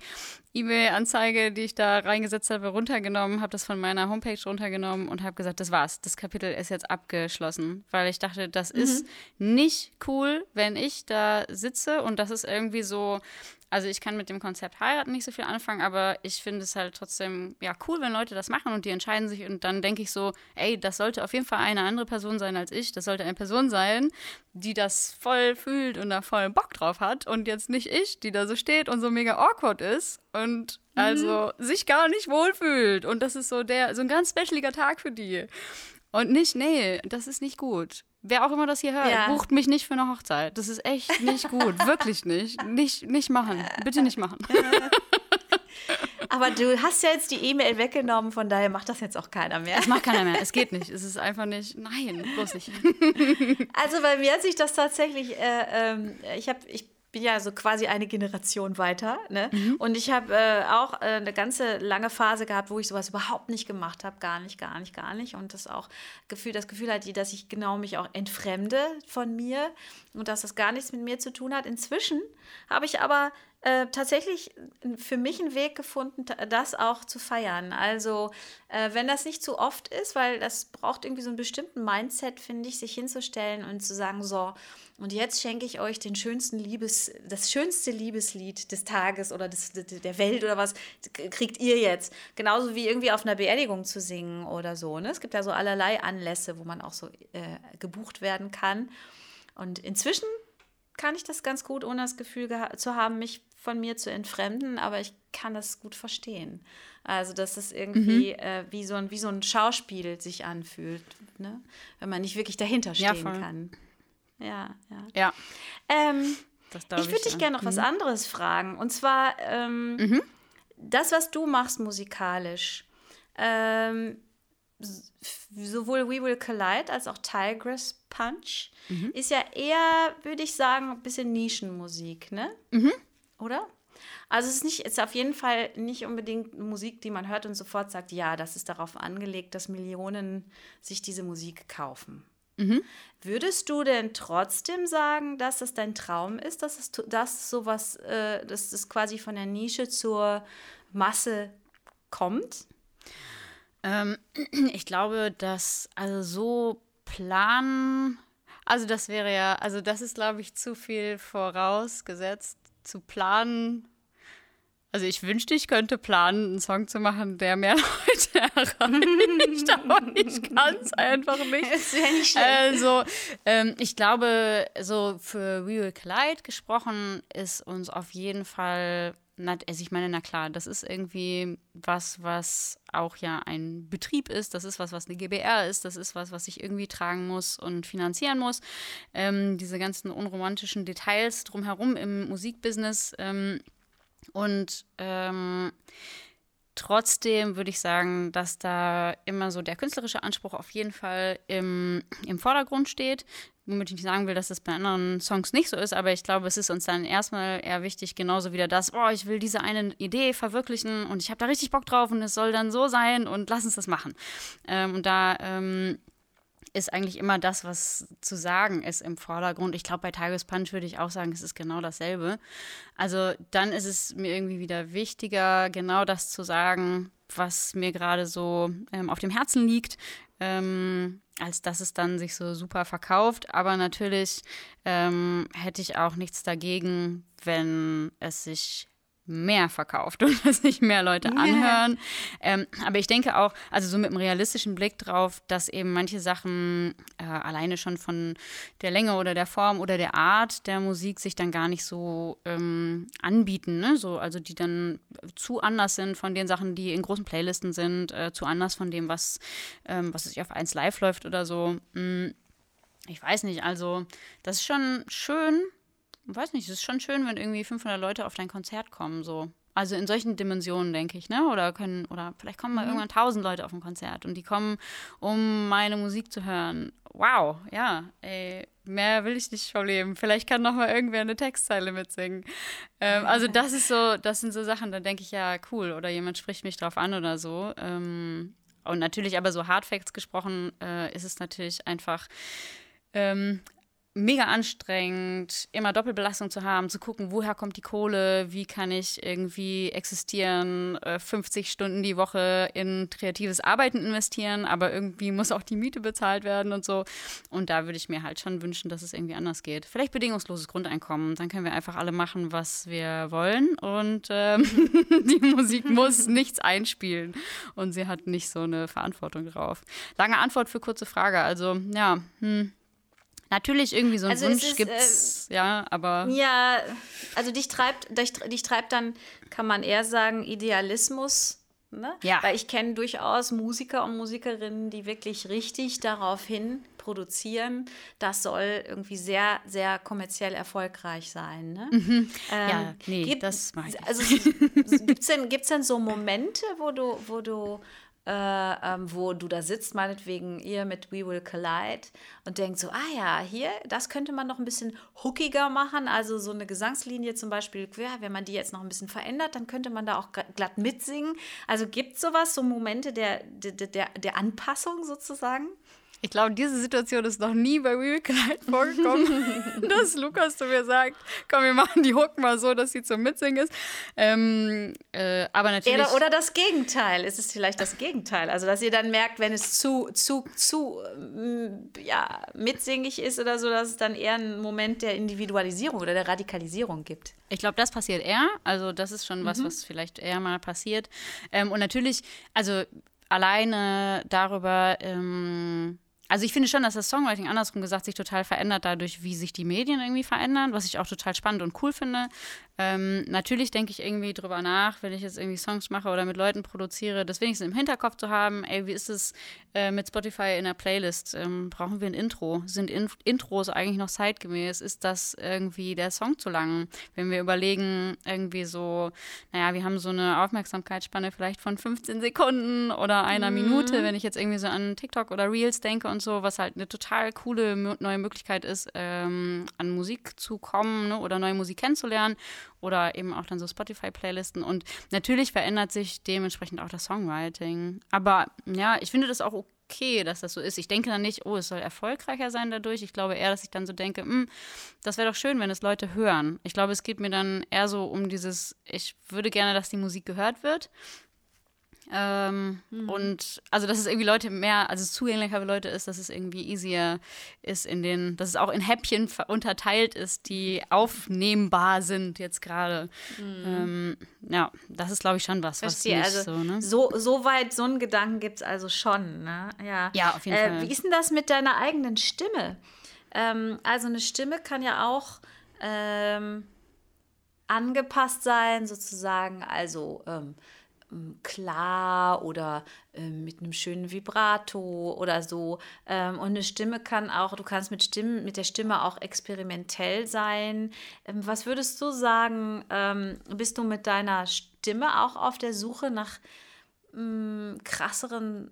E-Mail-Anzeige, die ich da reingesetzt habe, runtergenommen, habe das von meiner Homepage runtergenommen und habe gesagt, das war's, das Kapitel ist jetzt abgeschlossen, weil ich dachte, das mhm. ist nicht cool, wenn ich da sitze und das ist irgendwie so, also ich kann mit dem Konzept heiraten nicht so viel anfangen, aber ich finde es halt trotzdem ja cool, wenn Leute das machen und die entscheiden sich und dann denke ich so, ey, das sollte auf jeden Fall eine andere Person sein als ich. Das sollte eine Person sein, die das voll fühlt und da voll Bock drauf hat und jetzt nicht ich, die da so steht und so mega awkward ist und also mhm. sich gar nicht wohlfühlt und das ist so der so ein ganz specialiger Tag für die. Und nicht, nee, das ist nicht gut. Wer auch immer das hier hört, ja. bucht mich nicht für eine Hochzeit. Das ist echt nicht gut. Wirklich nicht. Nicht, nicht machen. Bitte nicht machen. Aber du hast ja jetzt die E-Mail weggenommen, von daher macht das jetzt auch keiner mehr. Es macht keiner mehr. Es geht nicht. Es ist einfach nicht. Nein, bloß nicht. Also bei mir hat sich das tatsächlich. Äh, äh, ich habe, ich bin ja so quasi eine Generation weiter. Ne? Mhm. Und ich habe äh, auch äh, eine ganze lange Phase gehabt, wo ich sowas überhaupt nicht gemacht habe. Gar nicht, gar nicht, gar nicht. Und das auch Gefühl, das Gefühl hatte, dass ich genau mich auch entfremde von mir und dass das gar nichts mit mir zu tun hat. Inzwischen habe ich aber äh, tatsächlich für mich einen Weg gefunden, das auch zu feiern. Also, äh, wenn das nicht zu oft ist, weil das braucht irgendwie so einen bestimmten Mindset, finde ich, sich hinzustellen und zu sagen, so, und jetzt schenke ich euch den schönsten Liebes, das schönste Liebeslied des Tages oder des, der Welt oder was kriegt ihr jetzt. Genauso wie irgendwie auf einer Beerdigung zu singen oder so. Ne? Es gibt ja so allerlei Anlässe, wo man auch so äh, gebucht werden kann. Und inzwischen kann ich das ganz gut, ohne das Gefühl zu haben, mich von mir zu entfremden, aber ich kann das gut verstehen. Also, dass es irgendwie mhm. äh, wie, so ein, wie so ein Schauspiel sich anfühlt, ne? wenn man nicht wirklich dahinter stehen ja, kann. Ja, ja. ja. Ähm, ich würde dich gerne noch mhm. was anderes fragen. Und zwar ähm, mhm. das, was du machst musikalisch. Ähm, sowohl We Will Collide als auch Tigress Punch mhm. ist ja eher, würde ich sagen, ein bisschen Nischenmusik, ne? Mhm oder? Also es ist nicht, ist auf jeden Fall nicht unbedingt Musik, die man hört und sofort sagt, ja, das ist darauf angelegt, dass Millionen sich diese Musik kaufen. Mhm. Würdest du denn trotzdem sagen, dass es dein Traum ist, dass es dass sowas, äh, dass es quasi von der Nische zur Masse kommt? Ähm, ich glaube, dass also so planen, also das wäre ja, also das ist, glaube ich, zu viel vorausgesetzt zu planen. Also ich wünschte, ich könnte planen, einen Song zu machen, der mehr Leute erreicht, aber ich kann es einfach nicht. Das wäre nicht schlecht. Also ähm, ich glaube, so für We Will Collide gesprochen ist uns auf jeden Fall also ich meine, na klar, das ist irgendwie was, was auch ja ein Betrieb ist, das ist was, was eine GBR ist, das ist was, was ich irgendwie tragen muss und finanzieren muss. Ähm, diese ganzen unromantischen Details drumherum im Musikbusiness. Ähm, und ähm, Trotzdem würde ich sagen, dass da immer so der künstlerische Anspruch auf jeden Fall im, im Vordergrund steht. Womit ich nicht sagen will, dass das bei anderen Songs nicht so ist, aber ich glaube, es ist uns dann erstmal eher wichtig, genauso wieder das, oh, ich will diese eine Idee verwirklichen und ich habe da richtig Bock drauf und es soll dann so sein und lass uns das machen. Ähm, und da ähm, ist eigentlich immer das, was zu sagen ist im Vordergrund. Ich glaube, bei Tigers Punch würde ich auch sagen, es ist genau dasselbe. Also dann ist es mir irgendwie wieder wichtiger, genau das zu sagen, was mir gerade so ähm, auf dem Herzen liegt, ähm, als dass es dann sich so super verkauft. Aber natürlich ähm, hätte ich auch nichts dagegen, wenn es sich mehr verkauft und dass sich mehr Leute anhören. Ähm, aber ich denke auch, also so mit einem realistischen Blick drauf, dass eben manche Sachen äh, alleine schon von der Länge oder der Form oder der Art der Musik sich dann gar nicht so ähm, anbieten. Ne? So, also die dann zu anders sind von den Sachen, die in großen Playlisten sind, äh, zu anders von dem, was, ähm, was sich auf 1 Live läuft oder so. Hm, ich weiß nicht, also das ist schon schön, weiß nicht, es ist schon schön, wenn irgendwie 500 Leute auf dein Konzert kommen, so. Also in solchen Dimensionen, denke ich, ne? Oder können, oder vielleicht kommen mal mhm. irgendwann tausend Leute auf ein Konzert und die kommen, um meine Musik zu hören. Wow, ja, ey, mehr will ich nicht vom Leben. Vielleicht kann noch mal irgendwer eine Textzeile mitsingen. Ähm, also das ist so, das sind so Sachen, da denke ich ja, cool. Oder jemand spricht mich drauf an oder so. Ähm, und natürlich aber so Hardfacts gesprochen, äh, ist es natürlich einfach ähm, mega anstrengend, immer Doppelbelastung zu haben, zu gucken, woher kommt die Kohle, wie kann ich irgendwie existieren, 50 äh, Stunden die Woche in kreatives Arbeiten investieren, aber irgendwie muss auch die Miete bezahlt werden und so. Und da würde ich mir halt schon wünschen, dass es irgendwie anders geht. Vielleicht bedingungsloses Grundeinkommen, dann können wir einfach alle machen, was wir wollen und ähm, die Musik muss nichts einspielen und sie hat nicht so eine Verantwortung drauf. Lange Antwort für kurze Frage, also ja, hm. Natürlich irgendwie so ein also Wunsch gibt es, äh, ja, aber. Ja, also dich treibt, dich, dich treibt dann, kann man eher sagen, Idealismus. Ne? Ja. Weil ich kenne durchaus Musiker und Musikerinnen, die wirklich richtig darauf hin produzieren, das soll irgendwie sehr, sehr kommerziell erfolgreich sein. Ne? Mhm. Ähm, ja, nee, gibt, das meine ich. Also gibt es denn, gibt's denn so Momente, wo du, wo du äh, ähm, wo du da sitzt, meinetwegen ihr mit We Will Collide und denkt so, ah ja, hier, das könnte man noch ein bisschen hookiger machen, also so eine Gesangslinie zum Beispiel, ja, wenn man die jetzt noch ein bisschen verändert, dann könnte man da auch glatt mitsingen. Also gibt es sowas, so Momente der, der, der, der Anpassung sozusagen? Ich glaube, diese Situation ist noch nie bei Real vorgekommen, dass Lukas zu mir sagt, komm, wir machen die Hook mal so, dass sie zum Mitsingen ist. Ähm, äh, aber natürlich. Oder, oder das Gegenteil. Ist es vielleicht das Gegenteil? Also, dass ihr dann merkt, wenn es zu, zu, zu mm, ja, mitsingig ist oder so, dass es dann eher einen Moment der Individualisierung oder der Radikalisierung gibt. Ich glaube, das passiert eher. Also, das ist schon was, mhm. was vielleicht eher mal passiert. Ähm, und natürlich, also alleine darüber. Ähm, also ich finde schon, dass das Songwriting andersrum gesagt sich total verändert dadurch, wie sich die Medien irgendwie verändern, was ich auch total spannend und cool finde. Ähm, natürlich denke ich irgendwie drüber nach, wenn ich jetzt irgendwie Songs mache oder mit Leuten produziere, das wenigstens im Hinterkopf zu haben, ey, wie ist es äh, mit Spotify in der Playlist? Ähm, brauchen wir ein Intro? Sind in Intros eigentlich noch zeitgemäß? Ist das irgendwie der Song zu lang? Wenn wir überlegen, irgendwie so, naja, wir haben so eine Aufmerksamkeitsspanne vielleicht von 15 Sekunden oder einer mhm. Minute, wenn ich jetzt irgendwie so an TikTok oder Reels denke und so, was halt eine total coole neue Möglichkeit ist, ähm, an Musik zu kommen ne, oder neue Musik kennenzulernen oder eben auch dann so Spotify-Playlisten. Und natürlich verändert sich dementsprechend auch das Songwriting. Aber ja, ich finde das auch okay, dass das so ist. Ich denke dann nicht, oh, es soll erfolgreicher sein dadurch. Ich glaube eher, dass ich dann so denke, hm, das wäre doch schön, wenn es Leute hören. Ich glaube, es geht mir dann eher so um dieses, ich würde gerne, dass die Musik gehört wird. Ähm, mhm. Und also, dass es irgendwie Leute mehr, also zugänglicher für Leute ist, dass es irgendwie easier ist in den, dass es auch in Häppchen unterteilt ist, die aufnehmbar sind jetzt gerade. Mhm. Ähm, ja, das ist, glaube ich, schon was, Verstehe. was also, so, ne? so, so weit, so einen Gedanken gibt es also schon, ne? Ja, ja auf jeden äh, Fall. Wie ist denn das mit deiner eigenen Stimme? Ähm, also eine Stimme kann ja auch ähm, angepasst sein, sozusagen, also ähm, klar oder äh, mit einem schönen Vibrato oder so. Ähm, und eine Stimme kann auch, du kannst mit, Stimmen, mit der Stimme auch experimentell sein. Ähm, was würdest du sagen, ähm, bist du mit deiner Stimme auch auf der Suche nach mm, krasseren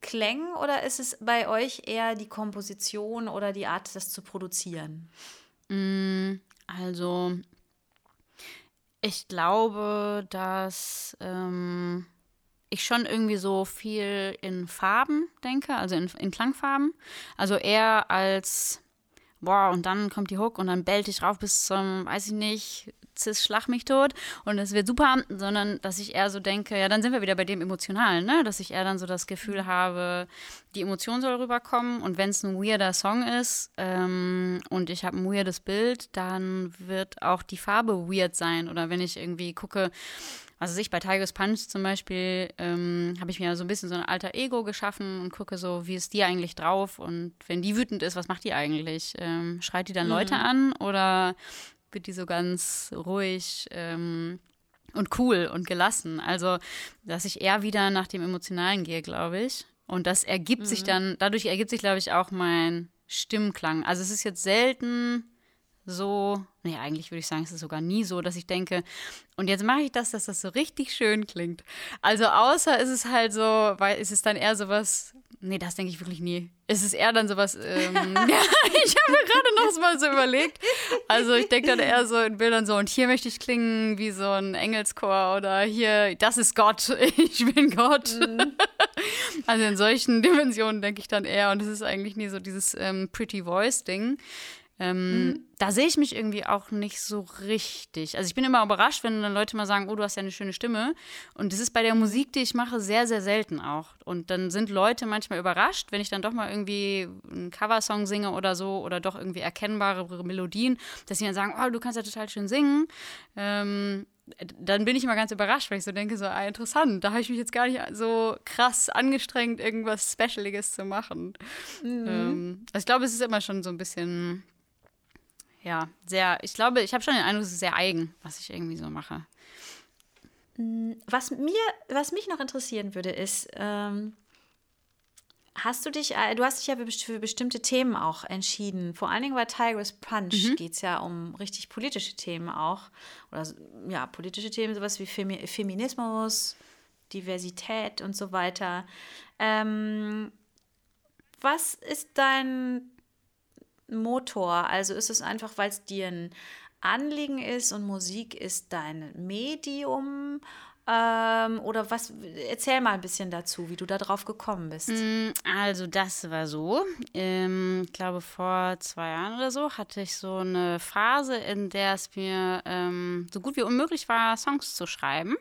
Klängen oder ist es bei euch eher die Komposition oder die Art, das zu produzieren? Mm, also ich glaube, dass ähm, ich schon irgendwie so viel in Farben denke, also in, in Klangfarben. Also eher als, boah, und dann kommt die Hook und dann bellt ich rauf bis zum, weiß ich nicht, Cis schlag mich tot und es wird super, sondern dass ich eher so denke, ja, dann sind wir wieder bei dem Emotionalen, ne? dass ich eher dann so das Gefühl habe, die Emotion soll rüberkommen und wenn es ein weirder Song ist ähm, und ich habe ein weirdes Bild, dann wird auch die Farbe weird sein oder wenn ich irgendwie gucke, also ich bei Tigers Punch zum Beispiel ähm, habe ich mir so ein bisschen so ein alter Ego geschaffen und gucke so, wie ist die eigentlich drauf und wenn die wütend ist, was macht die eigentlich? Ähm, schreit die dann mhm. Leute an oder wird die so ganz ruhig ähm, und cool und gelassen. Also, dass ich eher wieder nach dem Emotionalen gehe, glaube ich. Und das ergibt mhm. sich dann, dadurch ergibt sich, glaube ich, auch mein Stimmklang. Also es ist jetzt selten so, nee, eigentlich würde ich sagen, es ist sogar nie so, dass ich denke, und jetzt mache ich das, dass das so richtig schön klingt. Also außer ist es halt so, weil ist es dann eher sowas, nee, das denke ich wirklich nie. Es ist eher dann sowas, ähm, ja, ich habe noch mal so überlegt. Also ich denke dann eher so in Bildern so, und hier möchte ich klingen wie so ein Engelschor oder hier, das ist Gott, ich bin Gott. Mhm. Also in solchen Dimensionen denke ich dann eher, und es ist eigentlich nie so dieses ähm, Pretty Voice-Ding. Ähm, mhm. Da sehe ich mich irgendwie auch nicht so richtig. Also ich bin immer überrascht, wenn dann Leute mal sagen, oh, du hast ja eine schöne Stimme. Und das ist bei der Musik, die ich mache, sehr, sehr selten auch. Und dann sind Leute manchmal überrascht, wenn ich dann doch mal irgendwie einen Coversong singe oder so oder doch irgendwie erkennbare Melodien, dass sie dann sagen, oh, du kannst ja total schön singen. Ähm, dann bin ich immer ganz überrascht, weil ich so denke, so ah, interessant, da habe ich mich jetzt gar nicht so krass angestrengt, irgendwas Specialiges zu machen. Mhm. Ähm, also ich glaube, es ist immer schon so ein bisschen ja, sehr, ich glaube, ich habe schon den Eindruck, es ist sehr eigen, was ich irgendwie so mache. Mm, was mir, was mich noch interessieren würde, ist, ähm, hast du dich, äh, du hast dich ja für bestimmte Themen auch entschieden. Vor allen Dingen bei Tigress Punch mhm. geht es ja um richtig politische Themen auch. Oder ja, politische Themen, sowas wie Femi Feminismus, Diversität und so weiter. Ähm, was ist dein Motor? Also ist es einfach, weil es dir ein Anliegen ist und Musik ist dein Medium? Ähm, oder was? Erzähl mal ein bisschen dazu, wie du da drauf gekommen bist. Mm, also, das war so. Ähm, ich glaube, vor zwei Jahren oder so hatte ich so eine Phase, in der es mir ähm, so gut wie unmöglich war, Songs zu schreiben.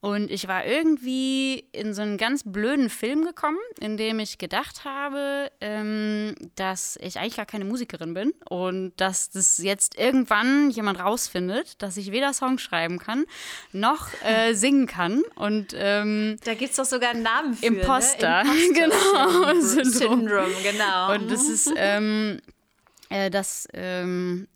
Und ich war irgendwie in so einen ganz blöden Film gekommen, in dem ich gedacht habe, ähm, dass ich eigentlich gar keine Musikerin bin und dass das jetzt irgendwann jemand rausfindet, dass ich weder Songs schreiben kann noch äh, singen kann. Und ähm, da gibt es doch sogar einen Namen für. Imposter, ne? Imposter genau. Syndrom. Syndrom, genau. Und das ist ähm, äh, das ähm,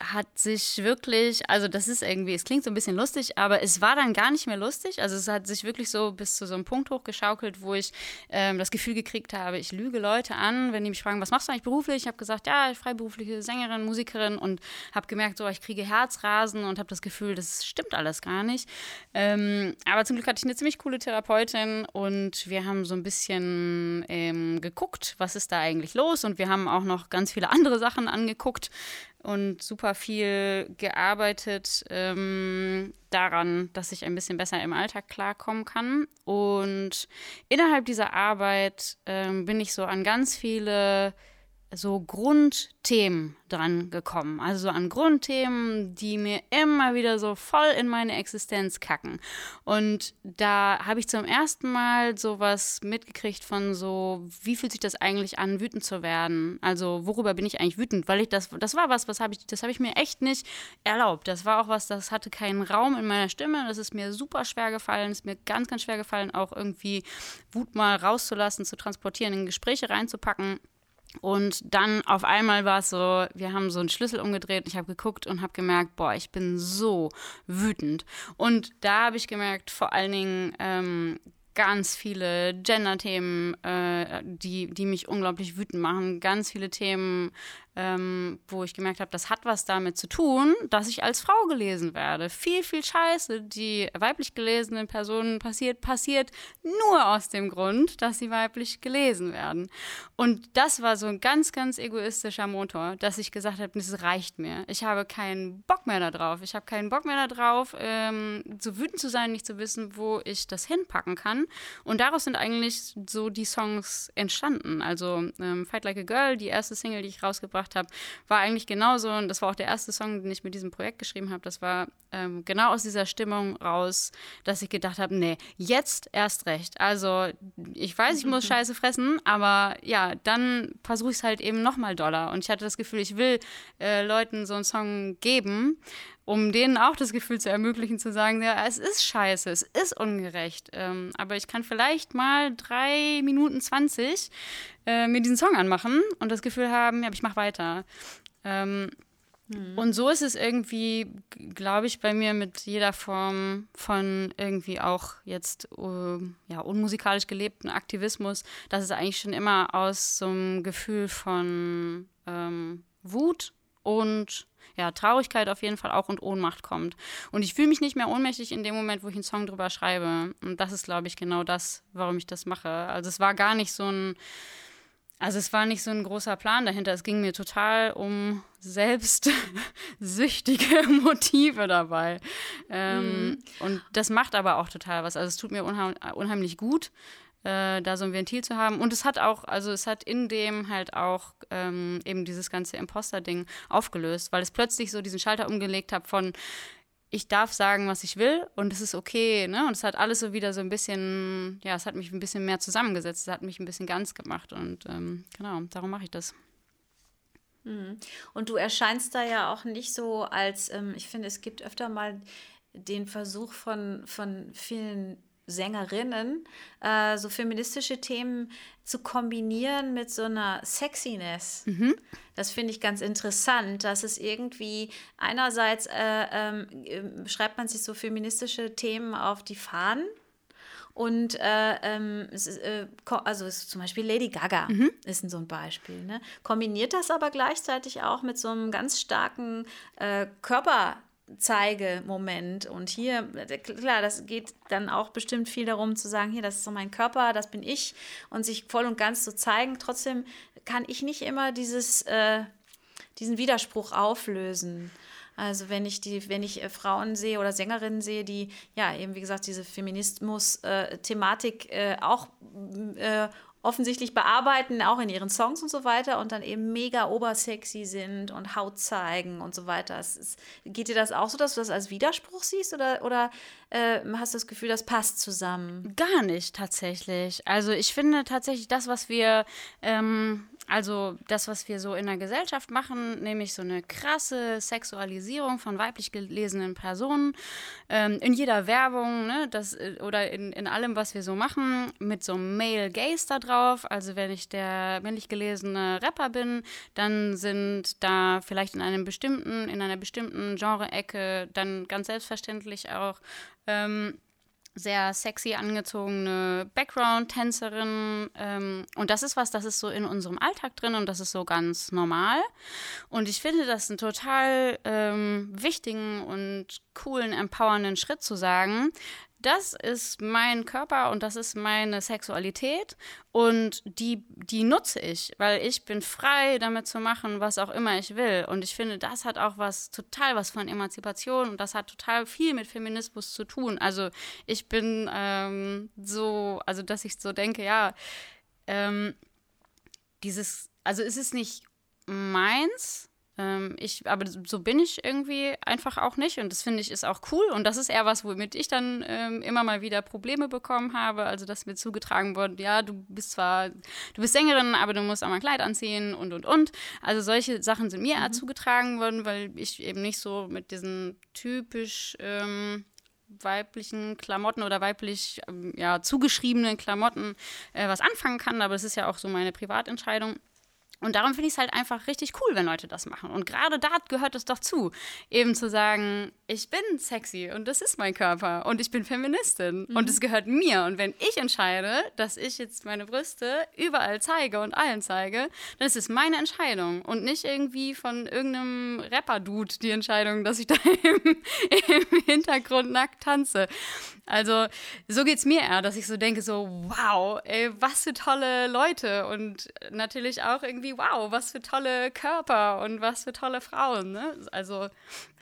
hat sich wirklich, also das ist irgendwie, es klingt so ein bisschen lustig, aber es war dann gar nicht mehr lustig. Also es hat sich wirklich so bis zu so einem Punkt hochgeschaukelt, wo ich ähm, das Gefühl gekriegt habe, ich lüge Leute an, wenn die mich fragen, was machst du eigentlich beruflich? Ich habe gesagt, ja, freiberufliche Sängerin, Musikerin und habe gemerkt, so, ich kriege Herzrasen und habe das Gefühl, das stimmt alles gar nicht. Ähm, aber zum Glück hatte ich eine ziemlich coole Therapeutin und wir haben so ein bisschen ähm, geguckt, was ist da eigentlich los und wir haben auch noch ganz viele andere Sachen angeguckt, und super viel gearbeitet ähm, daran, dass ich ein bisschen besser im Alltag klarkommen kann. Und innerhalb dieser Arbeit ähm, bin ich so an ganz viele so Grundthemen dran gekommen. Also so an Grundthemen, die mir immer wieder so voll in meine Existenz kacken. Und da habe ich zum ersten Mal sowas mitgekriegt von so, wie fühlt sich das eigentlich an, wütend zu werden? Also worüber bin ich eigentlich wütend? Weil ich das, das war was, was habe ich, das habe ich mir echt nicht erlaubt. Das war auch was, das hatte keinen Raum in meiner Stimme. Das ist mir super schwer gefallen. ist mir ganz, ganz schwer gefallen, auch irgendwie Wut mal rauszulassen, zu transportieren, in Gespräche reinzupacken. Und dann auf einmal war es so, wir haben so einen Schlüssel umgedreht. Ich habe geguckt und habe gemerkt, boah, ich bin so wütend. Und da habe ich gemerkt, vor allen Dingen ähm, ganz viele Gender-Themen, äh, die, die mich unglaublich wütend machen. Ganz viele Themen ähm, wo ich gemerkt habe, das hat was damit zu tun, dass ich als Frau gelesen werde. Viel, viel Scheiße, die weiblich gelesenen Personen passiert, passiert nur aus dem Grund, dass sie weiblich gelesen werden. Und das war so ein ganz, ganz egoistischer Motor, dass ich gesagt habe, das reicht mir. Ich habe keinen Bock mehr darauf. Ich habe keinen Bock mehr darauf, ähm, so wütend zu sein, nicht zu wissen, wo ich das hinpacken kann. Und daraus sind eigentlich so die Songs entstanden. Also ähm, Fight Like a Girl, die erste Single, die ich rausgebracht gebracht habe, war eigentlich genauso. Und das war auch der erste Song, den ich mit diesem Projekt geschrieben habe. Das war ähm, genau aus dieser Stimmung raus, dass ich gedacht habe, nee, jetzt erst recht. Also ich weiß, ich muss Scheiße fressen, aber ja, dann versuche ich es halt eben nochmal doller. Und ich hatte das Gefühl, ich will äh, Leuten so einen Song geben um denen auch das Gefühl zu ermöglichen, zu sagen, ja, es ist scheiße, es ist ungerecht, ähm, aber ich kann vielleicht mal drei Minuten zwanzig äh, mir diesen Song anmachen und das Gefühl haben, ja, ich mache weiter. Ähm, mhm. Und so ist es irgendwie, glaube ich, bei mir mit jeder Form von irgendwie auch jetzt uh, ja, unmusikalisch gelebten Aktivismus, dass es eigentlich schon immer aus so einem Gefühl von ähm, Wut und ja, Traurigkeit auf jeden Fall auch und Ohnmacht kommt. Und ich fühle mich nicht mehr ohnmächtig in dem Moment, wo ich einen Song drüber schreibe. Und das ist, glaube ich, genau das, warum ich das mache. Also es war gar nicht so ein, also es war nicht so ein großer Plan dahinter. Es ging mir total um selbstsüchtige Motive dabei. Ähm, mhm. Und das macht aber auch total was. Also es tut mir unheim unheimlich gut äh, da so ein Ventil zu haben. Und es hat auch, also es hat in dem halt auch ähm, eben dieses ganze Imposter-Ding aufgelöst, weil es plötzlich so diesen Schalter umgelegt hat von ich darf sagen, was ich will und es ist okay, ne? Und es hat alles so wieder so ein bisschen, ja, es hat mich ein bisschen mehr zusammengesetzt, es hat mich ein bisschen ganz gemacht und ähm, genau, darum mache ich das. Mhm. Und du erscheinst da ja auch nicht so als, ähm, ich finde, es gibt öfter mal den Versuch von, von vielen Sängerinnen, äh, so feministische Themen zu kombinieren mit so einer Sexiness. Mhm. Das finde ich ganz interessant, dass es irgendwie einerseits äh, ähm, schreibt man sich so feministische Themen auf die Fahnen. Und äh, ähm, äh, also zum Beispiel Lady Gaga mhm. ist so ein Beispiel. Ne? Kombiniert das aber gleichzeitig auch mit so einem ganz starken äh, Körper, Zeigemoment. Und hier, klar, das geht dann auch bestimmt viel darum zu sagen, hier, das ist so mein Körper, das bin ich und sich voll und ganz zu zeigen. Trotzdem kann ich nicht immer dieses, äh, diesen Widerspruch auflösen. Also wenn ich die, wenn ich äh, Frauen sehe oder Sängerinnen sehe, die ja eben wie gesagt diese Feminismus-Thematik äh, äh, auch äh, offensichtlich bearbeiten, auch in ihren Songs und so weiter und dann eben mega obersexy sind und Haut zeigen und so weiter. Ist, geht dir das auch so, dass du das als Widerspruch siehst oder, oder äh, hast du das Gefühl, das passt zusammen? Gar nicht tatsächlich. Also ich finde tatsächlich das, was wir ähm, also das, was wir so in der Gesellschaft machen, nämlich so eine krasse Sexualisierung von weiblich gelesenen Personen ähm, in jeder Werbung ne, das, äh, oder in, in allem, was wir so machen, mit so einem Male Gaze da drauf. Also wenn ich der männlich gelesene Rapper bin, dann sind da vielleicht in einem bestimmten, in einer bestimmten Genre-Ecke dann ganz selbstverständlich auch ähm, sehr sexy angezogene Background-Tänzerin. Ähm, und das ist was, das ist so in unserem Alltag drin und das ist so ganz normal. Und ich finde das einen total ähm, wichtigen und coolen, empowernden Schritt zu sagen, das ist mein Körper und das ist meine Sexualität und die, die nutze ich, weil ich bin frei, damit zu machen, was auch immer ich will. Und ich finde, das hat auch was, total was von Emanzipation und das hat total viel mit Feminismus zu tun. Also ich bin ähm, so, also dass ich so denke, ja, ähm, dieses, also es ist nicht meins, ähm, ich, aber so bin ich irgendwie einfach auch nicht und das finde ich ist auch cool und das ist eher was, womit ich dann ähm, immer mal wieder Probleme bekommen habe. Also, dass mir zugetragen wurde, ja, du bist zwar, du bist Sängerin, aber du musst auch mal ein Kleid anziehen und und und. Also, solche Sachen sind mir mhm. eher zugetragen worden, weil ich eben nicht so mit diesen typisch ähm, weiblichen Klamotten oder weiblich ähm, ja, zugeschriebenen Klamotten äh, was anfangen kann, aber es ist ja auch so meine Privatentscheidung. Und darum finde ich es halt einfach richtig cool, wenn Leute das machen. Und gerade da gehört es doch zu, eben zu sagen, ich bin sexy und das ist mein Körper und ich bin Feministin mhm. und es gehört mir. Und wenn ich entscheide, dass ich jetzt meine Brüste überall zeige und allen zeige, dann ist es meine Entscheidung und nicht irgendwie von irgendeinem Rapper-Dude die Entscheidung, dass ich da im, im Hintergrund nackt tanze. Also so geht es mir eher, dass ich so denke, so wow, ey, was für tolle Leute und natürlich auch irgendwie, wow, was für tolle Körper und was für tolle Frauen. Ne? Also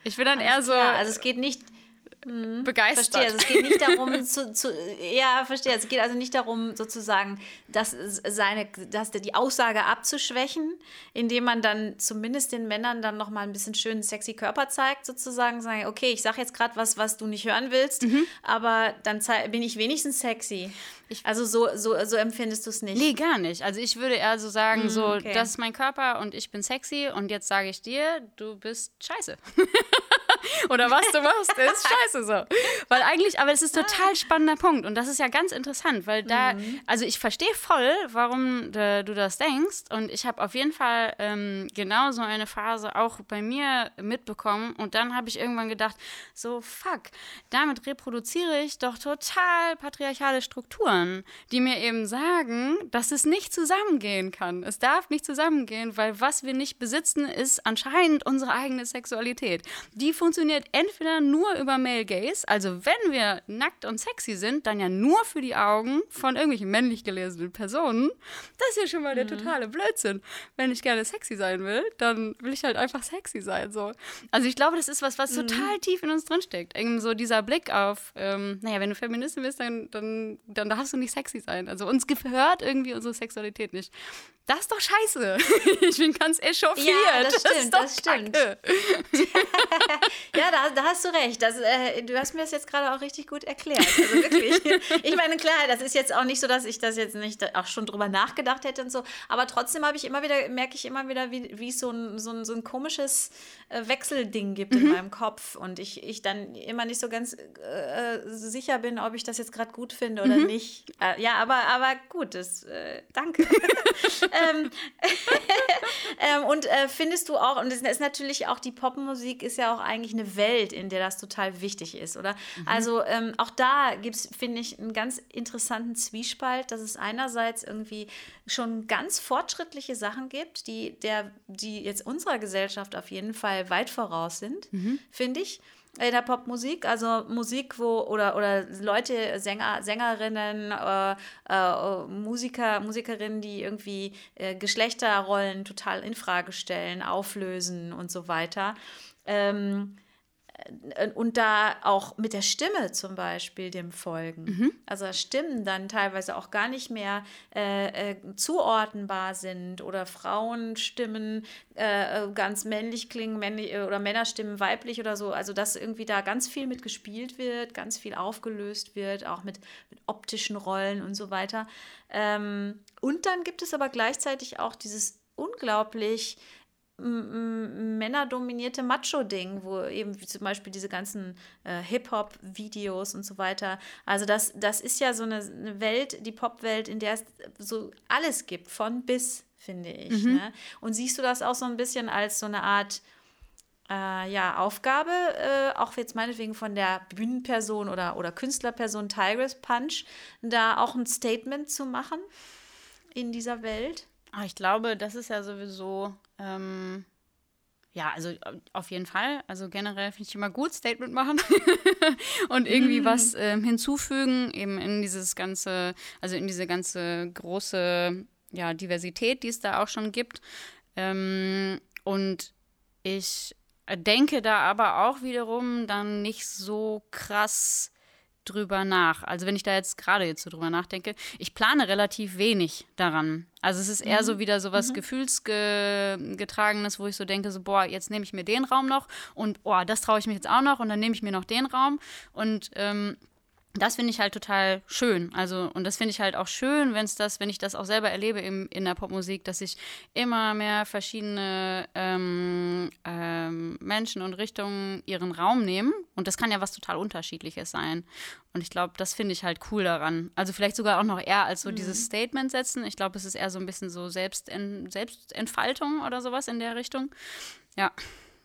ich bin dann Alles eher so. Klar. Also es geht nicht mhm. begeistert. Verstehe, also es geht nicht darum, zu, zu, ja, verstehe, es geht also nicht darum, sozusagen, dass seine, dass die Aussage abzuschwächen, indem man dann zumindest den Männern dann nochmal ein bisschen schönen sexy Körper zeigt, sozusagen, sagen, okay, ich sage jetzt gerade was, was du nicht hören willst, mhm. aber dann bin ich wenigstens sexy. Ich, also so, so, so empfindest du es nicht? Nee, gar nicht. Also ich würde eher so sagen, mm, so, okay. das ist mein Körper und ich bin sexy und jetzt sage ich dir, du bist scheiße. oder was du machst, ist scheiße so. Weil eigentlich, aber es ist total spannender Punkt und das ist ja ganz interessant, weil da, mhm. also ich verstehe voll, warum de, du das denkst und ich habe auf jeden Fall ähm, genau so eine Phase auch bei mir mitbekommen und dann habe ich irgendwann gedacht, so fuck, damit reproduziere ich doch total patriarchale Strukturen, die mir eben sagen, dass es nicht zusammengehen kann. Es darf nicht zusammengehen, weil was wir nicht besitzen, ist anscheinend unsere eigene Sexualität. Die funktioniert entweder nur über Male Gaze, also wenn wir nackt und sexy sind, dann ja nur für die Augen von irgendwelchen männlich gelesenen Personen. Das ist ja schon mal der mhm. totale Blödsinn. Wenn ich gerne sexy sein will, dann will ich halt einfach sexy sein. So. Also ich glaube, das ist was, was mhm. total tief in uns drinsteckt. Irgendwie so dieser Blick auf, ähm, naja, wenn du Feministin bist, dann, dann, dann darfst du nicht sexy sein. Also uns gehört irgendwie unsere Sexualität nicht. Das ist doch scheiße. ich bin ganz echauffiert. Ja, das stimmt, das, das stimmt. ja, da, da, hast du recht. Das, äh, du hast mir das jetzt gerade auch richtig gut erklärt. Also wirklich. ich meine, klar, das ist jetzt auch nicht so, dass ich das jetzt nicht auch schon drüber nachgedacht hätte und so. Aber trotzdem habe ich immer wieder, merke ich immer wieder, wie, wie es so ein, so ein, so ein komisches äh, Wechselding gibt mhm. in meinem Kopf. Und ich, ich dann immer nicht so ganz äh, sicher bin, ob ich das jetzt gerade gut finde oder mhm. nicht. Äh, ja, aber, aber gut, das, äh, danke ähm, ähm, und äh, findest du auch, und das ist natürlich auch, die Popmusik ist ja auch eigentlich eine Welt, in der das total wichtig ist, oder? Mhm. Also ähm, auch da gibt es, finde ich, einen ganz interessanten Zwiespalt, dass es einerseits irgendwie schon ganz fortschrittliche Sachen gibt, die, der, die jetzt unserer Gesellschaft auf jeden Fall weit voraus sind, mhm. finde ich in der Popmusik, also Musik, wo oder oder Leute, Sänger, Sängerinnen, äh, äh, Musiker, Musikerinnen, die irgendwie äh, Geschlechterrollen total in Frage stellen, auflösen und so weiter. Ähm, äh, und da auch mit der Stimme zum Beispiel dem folgen. Mhm. Also Stimmen dann teilweise auch gar nicht mehr äh, äh, zuordnenbar sind oder Frauenstimmen äh, äh ganz männlich klingen männlich, äh, oder Männerstimmen weiblich oder so. Also dass irgendwie da ganz viel mit gespielt wird, ganz viel aufgelöst wird, auch mit, mit optischen Rollen und so weiter. Ähm, und dann gibt es aber gleichzeitig auch dieses unglaublich männerdominierte Macho-Ding, wo eben wie zum Beispiel diese ganzen äh, Hip-Hop-Videos und so weiter. Also das, das ist ja so eine, eine Welt, die Pop-Welt, in der es so alles gibt, von bis, finde ich. Mhm. Ne? Und siehst du das auch so ein bisschen als so eine Art äh, ja, Aufgabe, äh, auch jetzt meinetwegen von der Bühnenperson oder, oder Künstlerperson Tigress Punch, da auch ein Statement zu machen in dieser Welt? Ah, ich glaube, das ist ja sowieso ähm, ja, also äh, auf jeden Fall. Also generell finde ich immer gut, Statement machen und irgendwie was ähm, hinzufügen, eben in dieses ganze, also in diese ganze große ja, Diversität, die es da auch schon gibt. Ähm, und ich denke da aber auch wiederum dann nicht so krass drüber nach. Also wenn ich da jetzt gerade jetzt so drüber nachdenke, ich plane relativ wenig daran. Also es ist eher mhm. so wieder so was mhm. Gefühlsgetragenes, wo ich so denke, so boah, jetzt nehme ich mir den Raum noch und boah, das traue ich mich jetzt auch noch und dann nehme ich mir noch den Raum und ähm, das finde ich halt total schön. Also, und das finde ich halt auch schön, wenn es das, wenn ich das auch selber erlebe im, in der Popmusik, dass sich immer mehr verschiedene ähm, ähm, Menschen und Richtungen ihren Raum nehmen. Und das kann ja was total Unterschiedliches sein. Und ich glaube, das finde ich halt cool daran. Also vielleicht sogar auch noch eher als so mhm. dieses Statement setzen. Ich glaube, es ist eher so ein bisschen so Selbstent Selbstentfaltung oder sowas in der Richtung. Ja.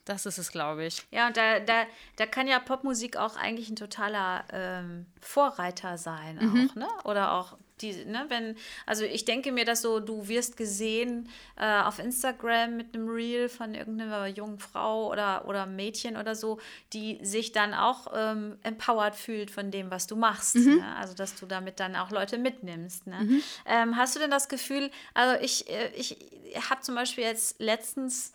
Das ist es, glaube ich. Ja, und da, da, da kann ja Popmusik auch eigentlich ein totaler ähm, Vorreiter sein, mhm. auch, ne? Oder auch die, ne, wenn, also ich denke mir, dass so, du wirst gesehen äh, auf Instagram mit einem Reel von irgendeiner jungen Frau oder, oder Mädchen oder so, die sich dann auch ähm, empowered fühlt von dem, was du machst. Mhm. Ne? Also, dass du damit dann auch Leute mitnimmst. Ne? Mhm. Ähm, hast du denn das Gefühl, also ich, äh, ich habe zum Beispiel jetzt letztens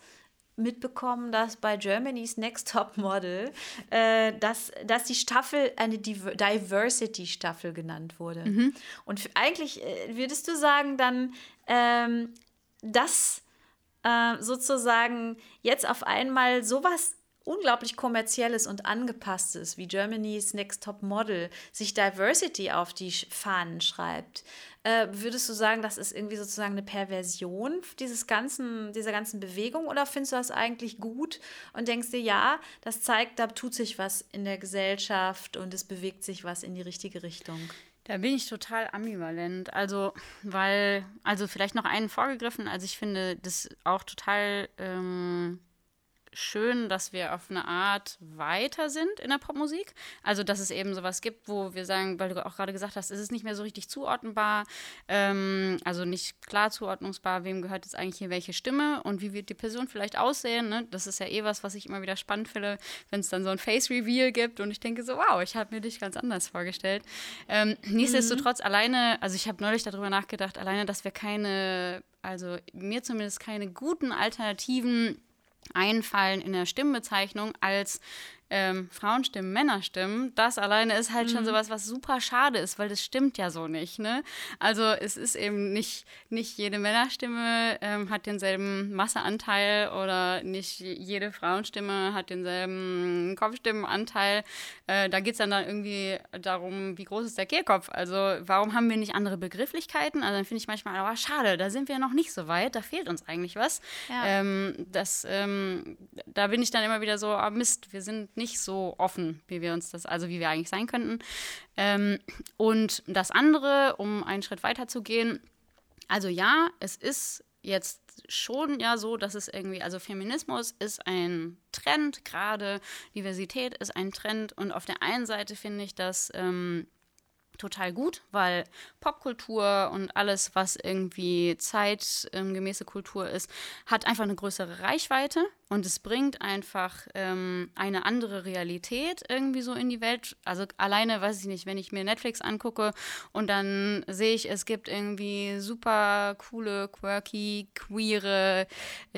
mitbekommen, dass bei Germany's Next Top Model, äh, dass, dass die Staffel eine Diversity-Staffel genannt wurde. Mhm. Und eigentlich äh, würdest du sagen dann, ähm, dass äh, sozusagen jetzt auf einmal sowas unglaublich kommerzielles und angepasstes, wie Germany's Next Top Model, sich Diversity auf die Fahnen schreibt. Äh, würdest du sagen, das ist irgendwie sozusagen eine Perversion dieses ganzen, dieser ganzen Bewegung oder findest du das eigentlich gut und denkst dir, ja, das zeigt, da tut sich was in der Gesellschaft und es bewegt sich was in die richtige Richtung? Da bin ich total ambivalent. Also, weil, also vielleicht noch einen vorgegriffen. Also ich finde das auch total ähm, schön, dass wir auf eine Art weiter sind in der Popmusik. Also, dass es eben sowas gibt, wo wir sagen, weil du auch gerade gesagt hast, es ist nicht mehr so richtig zuordnenbar, ähm, also nicht klar zuordnungsbar, wem gehört jetzt eigentlich hier welche Stimme und wie wird die Person vielleicht aussehen. Ne? Das ist ja eh was, was ich immer wieder spannend finde, wenn es dann so ein Face-Reveal gibt und ich denke so, wow, ich habe mir dich ganz anders vorgestellt. Ähm, nichtsdestotrotz, mhm. alleine, also ich habe neulich darüber nachgedacht, alleine, dass wir keine, also mir zumindest keine guten Alternativen einfallen in der Stimmbezeichnung als ähm, Frauenstimmen, Männerstimmen, das alleine ist halt mhm. schon sowas, was super schade ist, weil das stimmt ja so nicht. Ne? Also es ist eben nicht, nicht jede Männerstimme ähm, hat denselben Masseanteil oder nicht jede Frauenstimme hat denselben Kopfstimmenanteil. Äh, da geht es dann, dann irgendwie darum, wie groß ist der Kehlkopf. Also warum haben wir nicht andere Begrifflichkeiten? Also dann finde ich manchmal, aber schade, da sind wir noch nicht so weit, da fehlt uns eigentlich was. Ja. Ähm, das, ähm, da bin ich dann immer wieder so, oh Mist, wir sind nicht so offen, wie wir uns das, also wie wir eigentlich sein könnten. Ähm, und das andere, um einen Schritt weiter zu gehen, also ja, es ist jetzt schon ja so, dass es irgendwie, also Feminismus ist ein Trend, gerade Diversität ist ein Trend und auf der einen Seite finde ich, dass ähm, total gut, weil Popkultur und alles, was irgendwie zeitgemäße Kultur ist, hat einfach eine größere Reichweite und es bringt einfach ähm, eine andere Realität irgendwie so in die Welt. Also alleine, weiß ich nicht, wenn ich mir Netflix angucke und dann sehe ich, es gibt irgendwie super coole, quirky, queere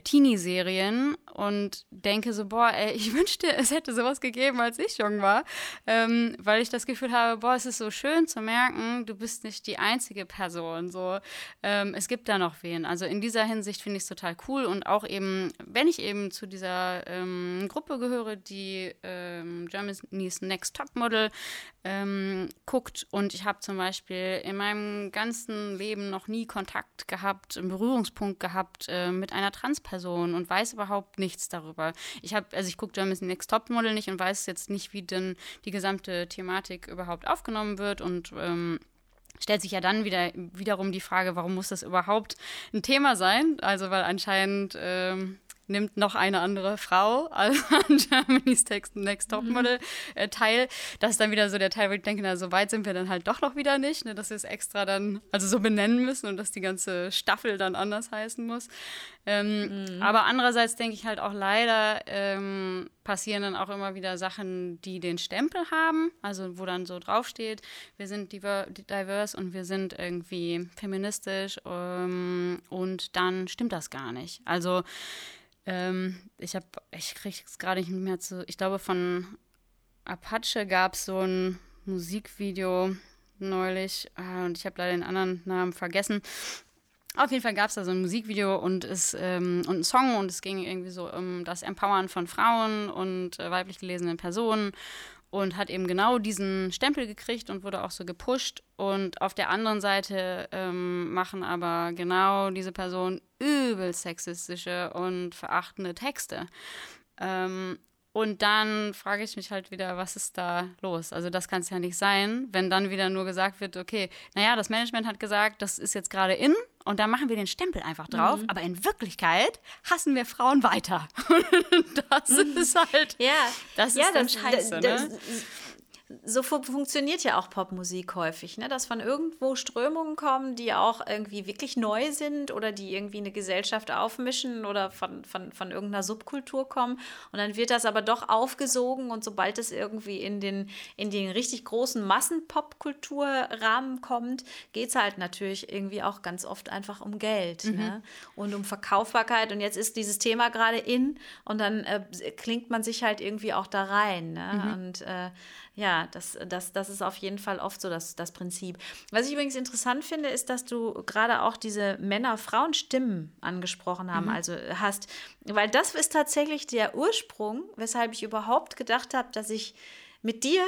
Teenie-Serien und denke so, boah, ey, ich wünschte, es hätte sowas gegeben, als ich jung war, ähm, weil ich das Gefühl habe, boah, es ist so schön zu merken, du bist nicht die einzige Person. So, ähm, es gibt da noch wen. Also in dieser Hinsicht finde ich es total cool und auch eben, wenn ich eben zu dieser ähm, Gruppe gehöre, die ähm, Germany's Next Top Model ähm, guckt und ich habe zum Beispiel in meinem ganzen Leben noch nie Kontakt gehabt, einen Berührungspunkt gehabt äh, mit einer Transperson und weiß überhaupt nichts darüber. Ich habe, also ich gucke Germany's Next Top Model nicht und weiß jetzt nicht, wie denn die gesamte Thematik überhaupt aufgenommen wird und ähm, stellt sich ja dann wieder wiederum die Frage, warum muss das überhaupt ein Thema sein? Also weil anscheinend ähm, nimmt noch eine andere Frau also an Germany's Next Topmodel äh, teil. Das ist dann wieder so der Teil, wo ich denke, na, so weit sind wir dann halt doch noch wieder nicht, ne, dass wir es extra dann, also so benennen müssen und dass die ganze Staffel dann anders heißen muss. Ähm, mhm. Aber andererseits denke ich halt auch leider, ähm, passieren dann auch immer wieder Sachen, die den Stempel haben, also wo dann so draufsteht, wir sind diverse und wir sind irgendwie feministisch ähm, und dann stimmt das gar nicht. Also ähm, ich habe, ich kriege es gerade nicht mehr zu. Ich glaube, von Apache gab es so ein Musikvideo neulich äh, und ich habe leider den anderen Namen vergessen. Auf jeden Fall gab es da so ein Musikvideo und, es, ähm, und einen Song und es ging irgendwie so um das Empowern von Frauen und äh, weiblich gelesenen Personen und hat eben genau diesen Stempel gekriegt und wurde auch so gepusht. Und auf der anderen Seite ähm, machen aber genau diese Personen übel sexistische und verachtende Texte. Ähm, und dann frage ich mich halt wieder, was ist da los? Also das kann es ja nicht sein, wenn dann wieder nur gesagt wird, okay, naja, das Management hat gesagt, das ist jetzt gerade in und da machen wir den Stempel einfach drauf, mhm. aber in Wirklichkeit hassen wir Frauen weiter. das mhm. ist halt, ja, das ja, ist dann scheiße. Das, ne? So fu funktioniert ja auch Popmusik häufig, ne? dass von irgendwo Strömungen kommen, die auch irgendwie wirklich neu sind oder die irgendwie eine Gesellschaft aufmischen oder von, von, von irgendeiner Subkultur kommen. Und dann wird das aber doch aufgesogen und sobald es irgendwie in den, in den richtig großen Massenpopkulturrahmen kommt, geht es halt natürlich irgendwie auch ganz oft einfach um Geld mhm. ne? und um Verkaufbarkeit. Und jetzt ist dieses Thema gerade in und dann äh, klingt man sich halt irgendwie auch da rein. Ne? Mhm. Und äh, ja, das, das, das ist auf jeden Fall oft so das, das Prinzip. Was ich übrigens interessant finde, ist, dass du gerade auch diese Männer-Frauen-Stimmen angesprochen haben, mhm. also hast, weil das ist tatsächlich der Ursprung, weshalb ich überhaupt gedacht habe, dass ich mit dir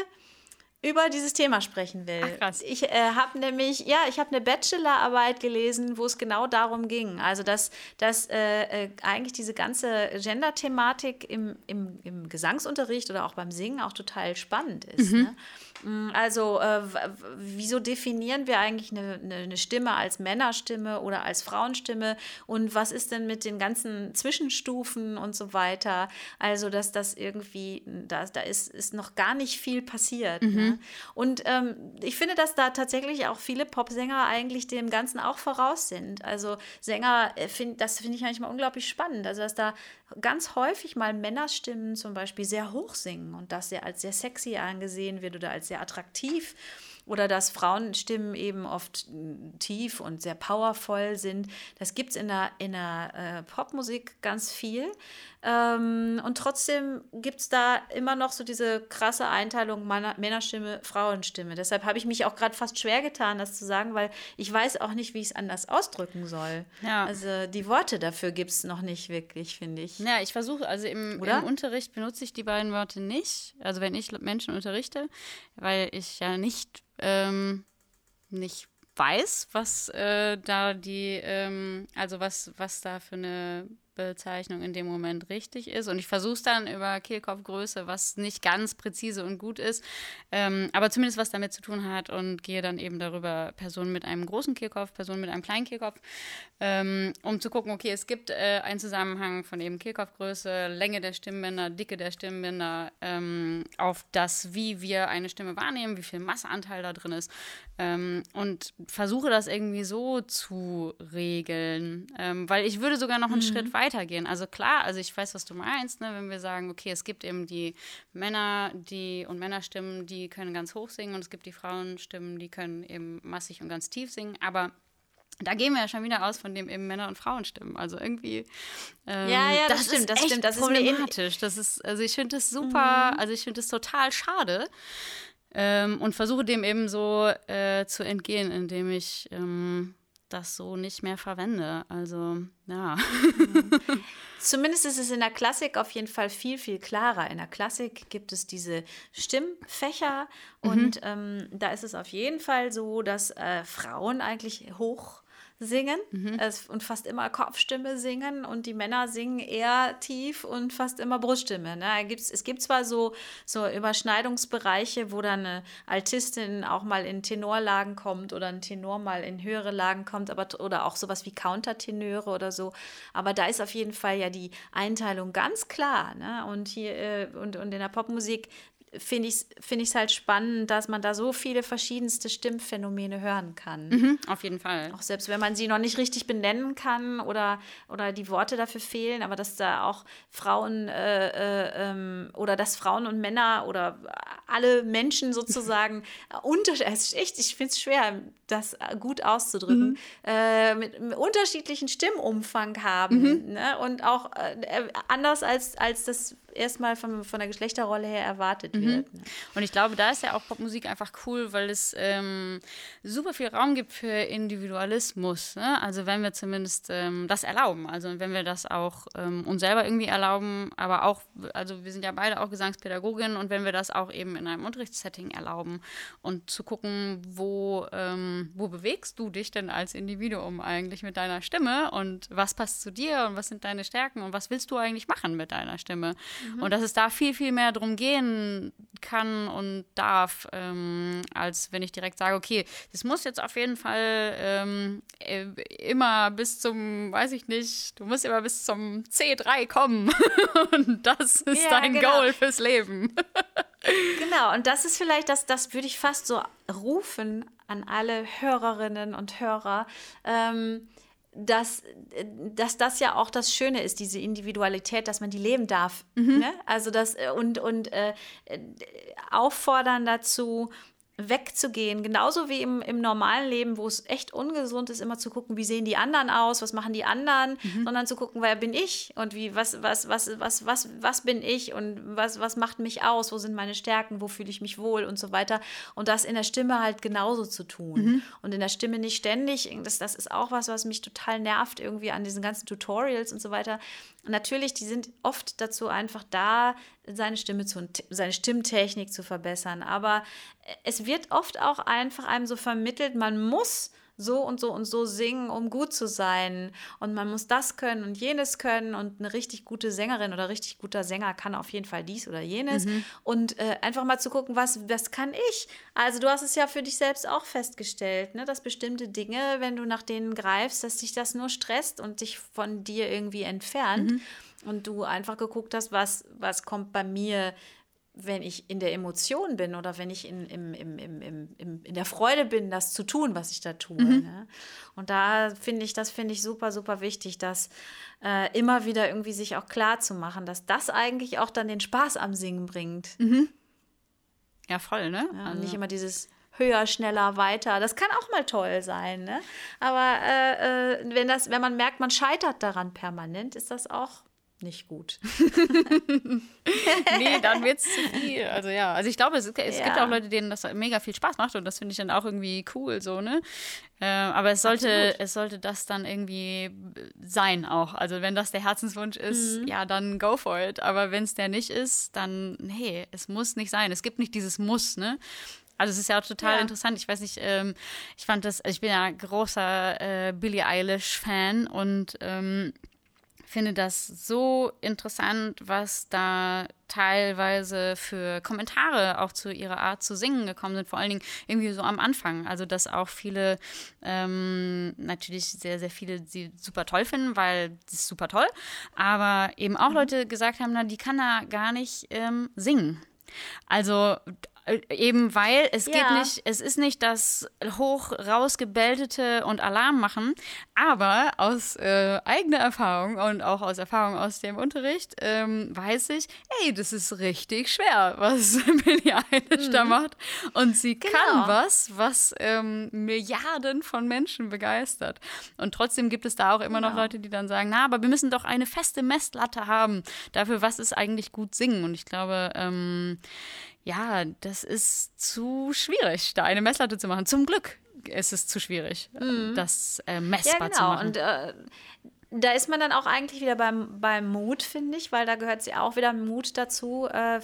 über dieses Thema sprechen will. Ach, krass. Ich äh, habe nämlich, ja, ich habe eine Bachelorarbeit gelesen, wo es genau darum ging. Also, dass, dass äh, äh, eigentlich diese ganze Gender-Thematik im, im, im Gesangsunterricht oder auch beim Singen auch total spannend ist. Mhm. Ne? Mm, also, äh, wieso definieren wir eigentlich eine, eine, Stimme als Männerstimme oder als Frauenstimme? Und was ist denn mit den ganzen Zwischenstufen und so weiter? Also, dass das irgendwie, da, da ist, ist noch gar nicht viel passiert. Ne? Mhm. Ne? Und ähm, ich finde, dass da tatsächlich auch viele Popsänger eigentlich dem Ganzen auch voraus sind. Also, Sänger, äh, find, das finde ich manchmal unglaublich spannend. Also, dass da ganz häufig mal Männerstimmen zum Beispiel sehr hoch singen und das sehr als sehr sexy angesehen wird oder als sehr attraktiv oder dass Frauenstimmen eben oft tief und sehr powervoll sind. Das gibt es in der, in der äh, Popmusik ganz viel. Ähm, und trotzdem gibt es da immer noch so diese krasse Einteilung Männerstimme, Frauenstimme. Deshalb habe ich mich auch gerade fast schwer getan, das zu sagen, weil ich weiß auch nicht, wie ich es anders ausdrücken soll. Ja. Also die Worte dafür gibt es noch nicht wirklich, finde ich. Ja, ich versuche, also im, im, Unterricht benutze ich die beiden Worte nicht. Also wenn ich Menschen unterrichte, weil ich ja nicht, ähm, nicht weiß, was äh, da die, ähm, also was, was da für eine Bezeichnung in dem Moment richtig ist. Und ich versuche es dann über Kehlkopfgröße, was nicht ganz präzise und gut ist, ähm, aber zumindest was damit zu tun hat und gehe dann eben darüber Personen mit einem großen Kehlkopf, Personen mit einem kleinen Kehlkopf, ähm, um zu gucken, okay, es gibt äh, einen Zusammenhang von eben Kehlkopfgröße, Länge der Stimmbänder, Dicke der Stimmbänder, ähm, auf das, wie wir eine Stimme wahrnehmen, wie viel Masseanteil da drin ist ähm, und versuche das irgendwie so zu regeln, ähm, weil ich würde sogar noch einen mhm. Schritt weiter weitergehen. Also klar, also ich weiß, was du meinst, ne, wenn wir sagen, okay, es gibt eben die Männer, die und Männerstimmen, die können ganz hoch singen und es gibt die Frauenstimmen, die können eben massig und ganz tief singen, aber da gehen wir ja schon wieder aus von dem eben Männer- und Frauenstimmen. Also irgendwie. Ähm, ja, ja, das, das stimmt, das stimmt. Das problematisch. Ist das ist, also ich finde das super, mhm. also ich finde das total schade. Ähm, und versuche dem eben so äh, zu entgehen, indem ich ähm, das so nicht mehr verwende. Also, ja. Zumindest ist es in der Klassik auf jeden Fall viel, viel klarer. In der Klassik gibt es diese Stimmmfächer mhm. und ähm, da ist es auf jeden Fall so, dass äh, Frauen eigentlich hoch singen mhm. und fast immer Kopfstimme singen und die Männer singen eher tief und fast immer Bruststimme. Ne? Es gibt zwar so, so Überschneidungsbereiche, wo dann eine Altistin auch mal in Tenorlagen kommt oder ein Tenor mal in höhere Lagen kommt, aber oder auch sowas wie Countertenöre oder so. Aber da ist auf jeden Fall ja die Einteilung ganz klar. Ne? Und hier äh, und, und in der Popmusik finde ich es find halt spannend, dass man da so viele verschiedenste Stimmphänomene hören kann. Mhm, auf jeden Fall. Auch selbst wenn man sie noch nicht richtig benennen kann oder, oder die Worte dafür fehlen, aber dass da auch Frauen äh, äh, ähm, oder dass Frauen und Männer oder alle Menschen sozusagen unterschiedlich, echt, ich finde es schwer, das gut auszudrücken, mhm. äh, mit, mit, unterschiedlichen Stimmumfang haben mhm. ne? und auch äh, anders als, als das erstmal von, von der Geschlechterrolle her erwartet mhm. wird. Ne? Und ich glaube, da ist ja auch Popmusik einfach cool, weil es ähm, super viel Raum gibt für Individualismus. Ne? Also wenn wir zumindest ähm, das erlauben, also wenn wir das auch ähm, uns selber irgendwie erlauben, aber auch, also wir sind ja beide auch Gesangspädagoginnen und wenn wir das auch eben in einem Unterrichtssetting erlauben und zu gucken, wo, ähm, wo bewegst du dich denn als Individuum eigentlich mit deiner Stimme und was passt zu dir und was sind deine Stärken und was willst du eigentlich machen mit deiner Stimme? Mhm. Und dass es da viel, viel mehr drum gehen kann und darf, ähm, als wenn ich direkt sage, okay, das muss jetzt auf jeden Fall ähm, äh, immer bis zum, weiß ich nicht, du musst immer bis zum C3 kommen. und das ist ja, dein genau. Goal fürs Leben. genau, und das ist vielleicht, das, das würde ich fast so rufen an alle Hörerinnen und Hörer. Ähm, dass, dass das ja auch das Schöne ist, diese Individualität, dass man die leben darf. Mhm. Ne? Also das und, und äh, auffordern dazu, wegzugehen, genauso wie im, im normalen Leben, wo es echt ungesund ist, immer zu gucken, wie sehen die anderen aus, was machen die anderen, mhm. sondern zu gucken, wer bin ich und wie, was, was, was, was, was, was bin ich und was, was macht mich aus, wo sind meine Stärken, wo fühle ich mich wohl und so weiter. Und das in der Stimme halt genauso zu tun. Mhm. Und in der Stimme nicht ständig, das, das ist auch was, was mich total nervt, irgendwie an diesen ganzen Tutorials und so weiter. Natürlich, die sind oft dazu einfach da, seine Stimme zu, seine Stimmtechnik zu verbessern. Aber es wird oft auch einfach einem so vermittelt, man muss so und so und so singen, um gut zu sein. Und man muss das können und jenes können. Und eine richtig gute Sängerin oder richtig guter Sänger kann auf jeden Fall dies oder jenes. Mhm. Und äh, einfach mal zu gucken, was, was kann ich? Also du hast es ja für dich selbst auch festgestellt, ne? dass bestimmte Dinge, wenn du nach denen greifst, dass dich das nur stresst und dich von dir irgendwie entfernt. Mhm. Und du einfach geguckt hast, was, was kommt bei mir wenn ich in der Emotion bin oder wenn ich in, im, im, im, im, in der Freude bin, das zu tun, was ich da tue. Mhm. Ne? Und da finde ich, das finde ich super, super wichtig, das äh, immer wieder irgendwie sich auch klar zu machen, dass das eigentlich auch dann den Spaß am Singen bringt. Mhm. Ja, voll, ne? Ja, also. Nicht immer dieses höher, schneller, weiter. Das kann auch mal toll sein, ne? Aber äh, äh, wenn, das, wenn man merkt, man scheitert daran permanent, ist das auch nicht gut. nee, dann wird es zu viel. Also ja, also ich glaube, es, es ja. gibt auch Leute, denen das mega viel Spaß macht und das finde ich dann auch irgendwie cool, so, ne? Äh, aber es sollte, es sollte das dann irgendwie sein auch. Also wenn das der Herzenswunsch ist, mhm. ja, dann go for it. Aber wenn es der nicht ist, dann, nee, es muss nicht sein. Es gibt nicht dieses Muss, ne? Also es ist ja auch total ja. interessant. Ich weiß nicht, ähm, ich fand das, ich bin ja großer äh, Billie Eilish-Fan und ähm, finde das so interessant, was da teilweise für Kommentare auch zu ihrer Art zu singen gekommen sind, vor allen Dingen irgendwie so am Anfang. Also, dass auch viele, ähm, natürlich sehr, sehr viele sie super toll finden, weil das ist super toll, aber eben auch mhm. Leute gesagt haben, na, die kann da gar nicht ähm, singen. Also eben weil es ja. geht nicht, es ist nicht das hoch rausgebeltete und Alarm machen, aber aus äh, eigener Erfahrung und auch aus Erfahrung aus dem Unterricht ähm, weiß ich, ey, das ist richtig schwer, was Billie Eilish mhm. da macht. Und sie genau. kann was, was ähm, Milliarden von Menschen begeistert. Und trotzdem gibt es da auch immer genau. noch Leute, die dann sagen, na, aber wir müssen doch eine feste Messlatte haben dafür, was ist eigentlich gut singen. Und ich glaube, ähm, ja, das ist zu schwierig, da eine Messlatte zu machen. Zum Glück ist es zu schwierig, mhm. das äh, messbar ja, genau. zu machen. Und äh, da ist man dann auch eigentlich wieder beim, beim Mut, finde ich, weil da gehört ja auch wieder Mut dazu, äh,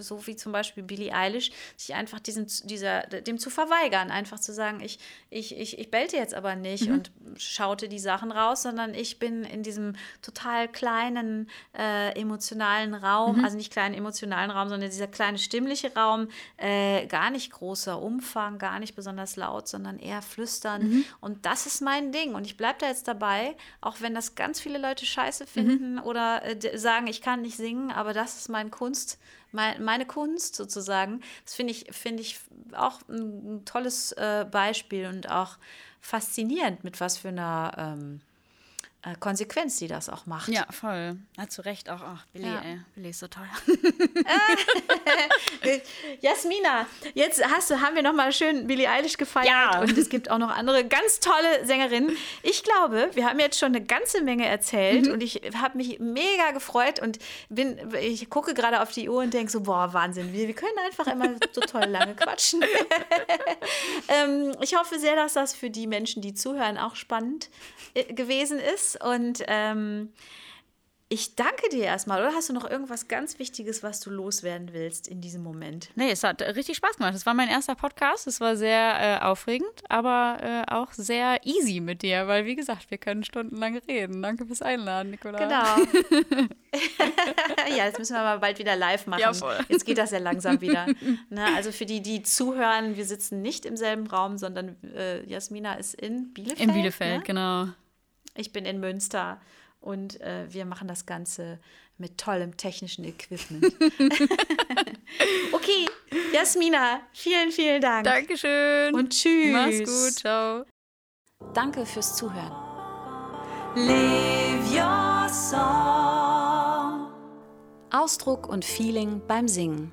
so wie zum Beispiel Billie Eilish, sich einfach diesen, dieser, dem zu verweigern, einfach zu sagen, ich, ich, ich, ich bellte jetzt aber nicht mhm. und schaute die Sachen raus, sondern ich bin in diesem total kleinen äh, emotionalen Raum, mhm. also nicht kleinen emotionalen Raum, sondern dieser kleine stimmliche Raum, äh, gar nicht großer Umfang, gar nicht besonders laut, sondern eher flüstern. Mhm. Und das ist mein Ding. Und ich bleibe da jetzt dabei, auch wenn das das ganz viele Leute scheiße finden mhm. oder äh, sagen, ich kann nicht singen, aber das ist meine Kunst, mein, meine Kunst sozusagen. Das finde ich, find ich auch ein, tolles äh, Beispiel und auch faszinierend, mit was für einer ähm, äh, Konsequenz, die das auch macht. Ja, voll. Hat zu Recht auch. Ach, Billy, ja. ey. Billy ist so toll. Jasmina, jetzt hast du, haben wir nochmal schön Billie Eilish gefeiert. Ja. Und es gibt auch noch andere ganz tolle Sängerinnen. Ich glaube, wir haben jetzt schon eine ganze Menge erzählt mhm. und ich habe mich mega gefreut und bin, ich gucke gerade auf die Uhr und denke so, boah, Wahnsinn, wir, wir können einfach immer so toll lange quatschen. ähm, ich hoffe sehr, dass das für die Menschen, die zuhören, auch spannend äh, gewesen ist. Und ähm, ich danke dir erstmal. Oder hast du noch irgendwas ganz Wichtiges, was du loswerden willst in diesem Moment? Nee, es hat richtig Spaß gemacht. Es war mein erster Podcast. Es war sehr äh, aufregend, aber äh, auch sehr easy mit dir, weil, wie gesagt, wir können stundenlang reden. Danke fürs Einladen, Nicola. Genau. ja, jetzt müssen wir mal bald wieder live machen. Ja, voll. Jetzt geht das ja langsam wieder. Na, ne, also für die, die zuhören, wir sitzen nicht im selben Raum, sondern äh, Jasmina ist in Bielefeld. In Bielefeld, ne? genau. Ich bin in Münster und äh, wir machen das Ganze mit tollem technischen Equipment. okay, Jasmina, vielen, vielen Dank. Dankeschön. Und tschüss. Mach's gut, ciao. Danke fürs Zuhören. Live your song. Ausdruck und Feeling beim Singen.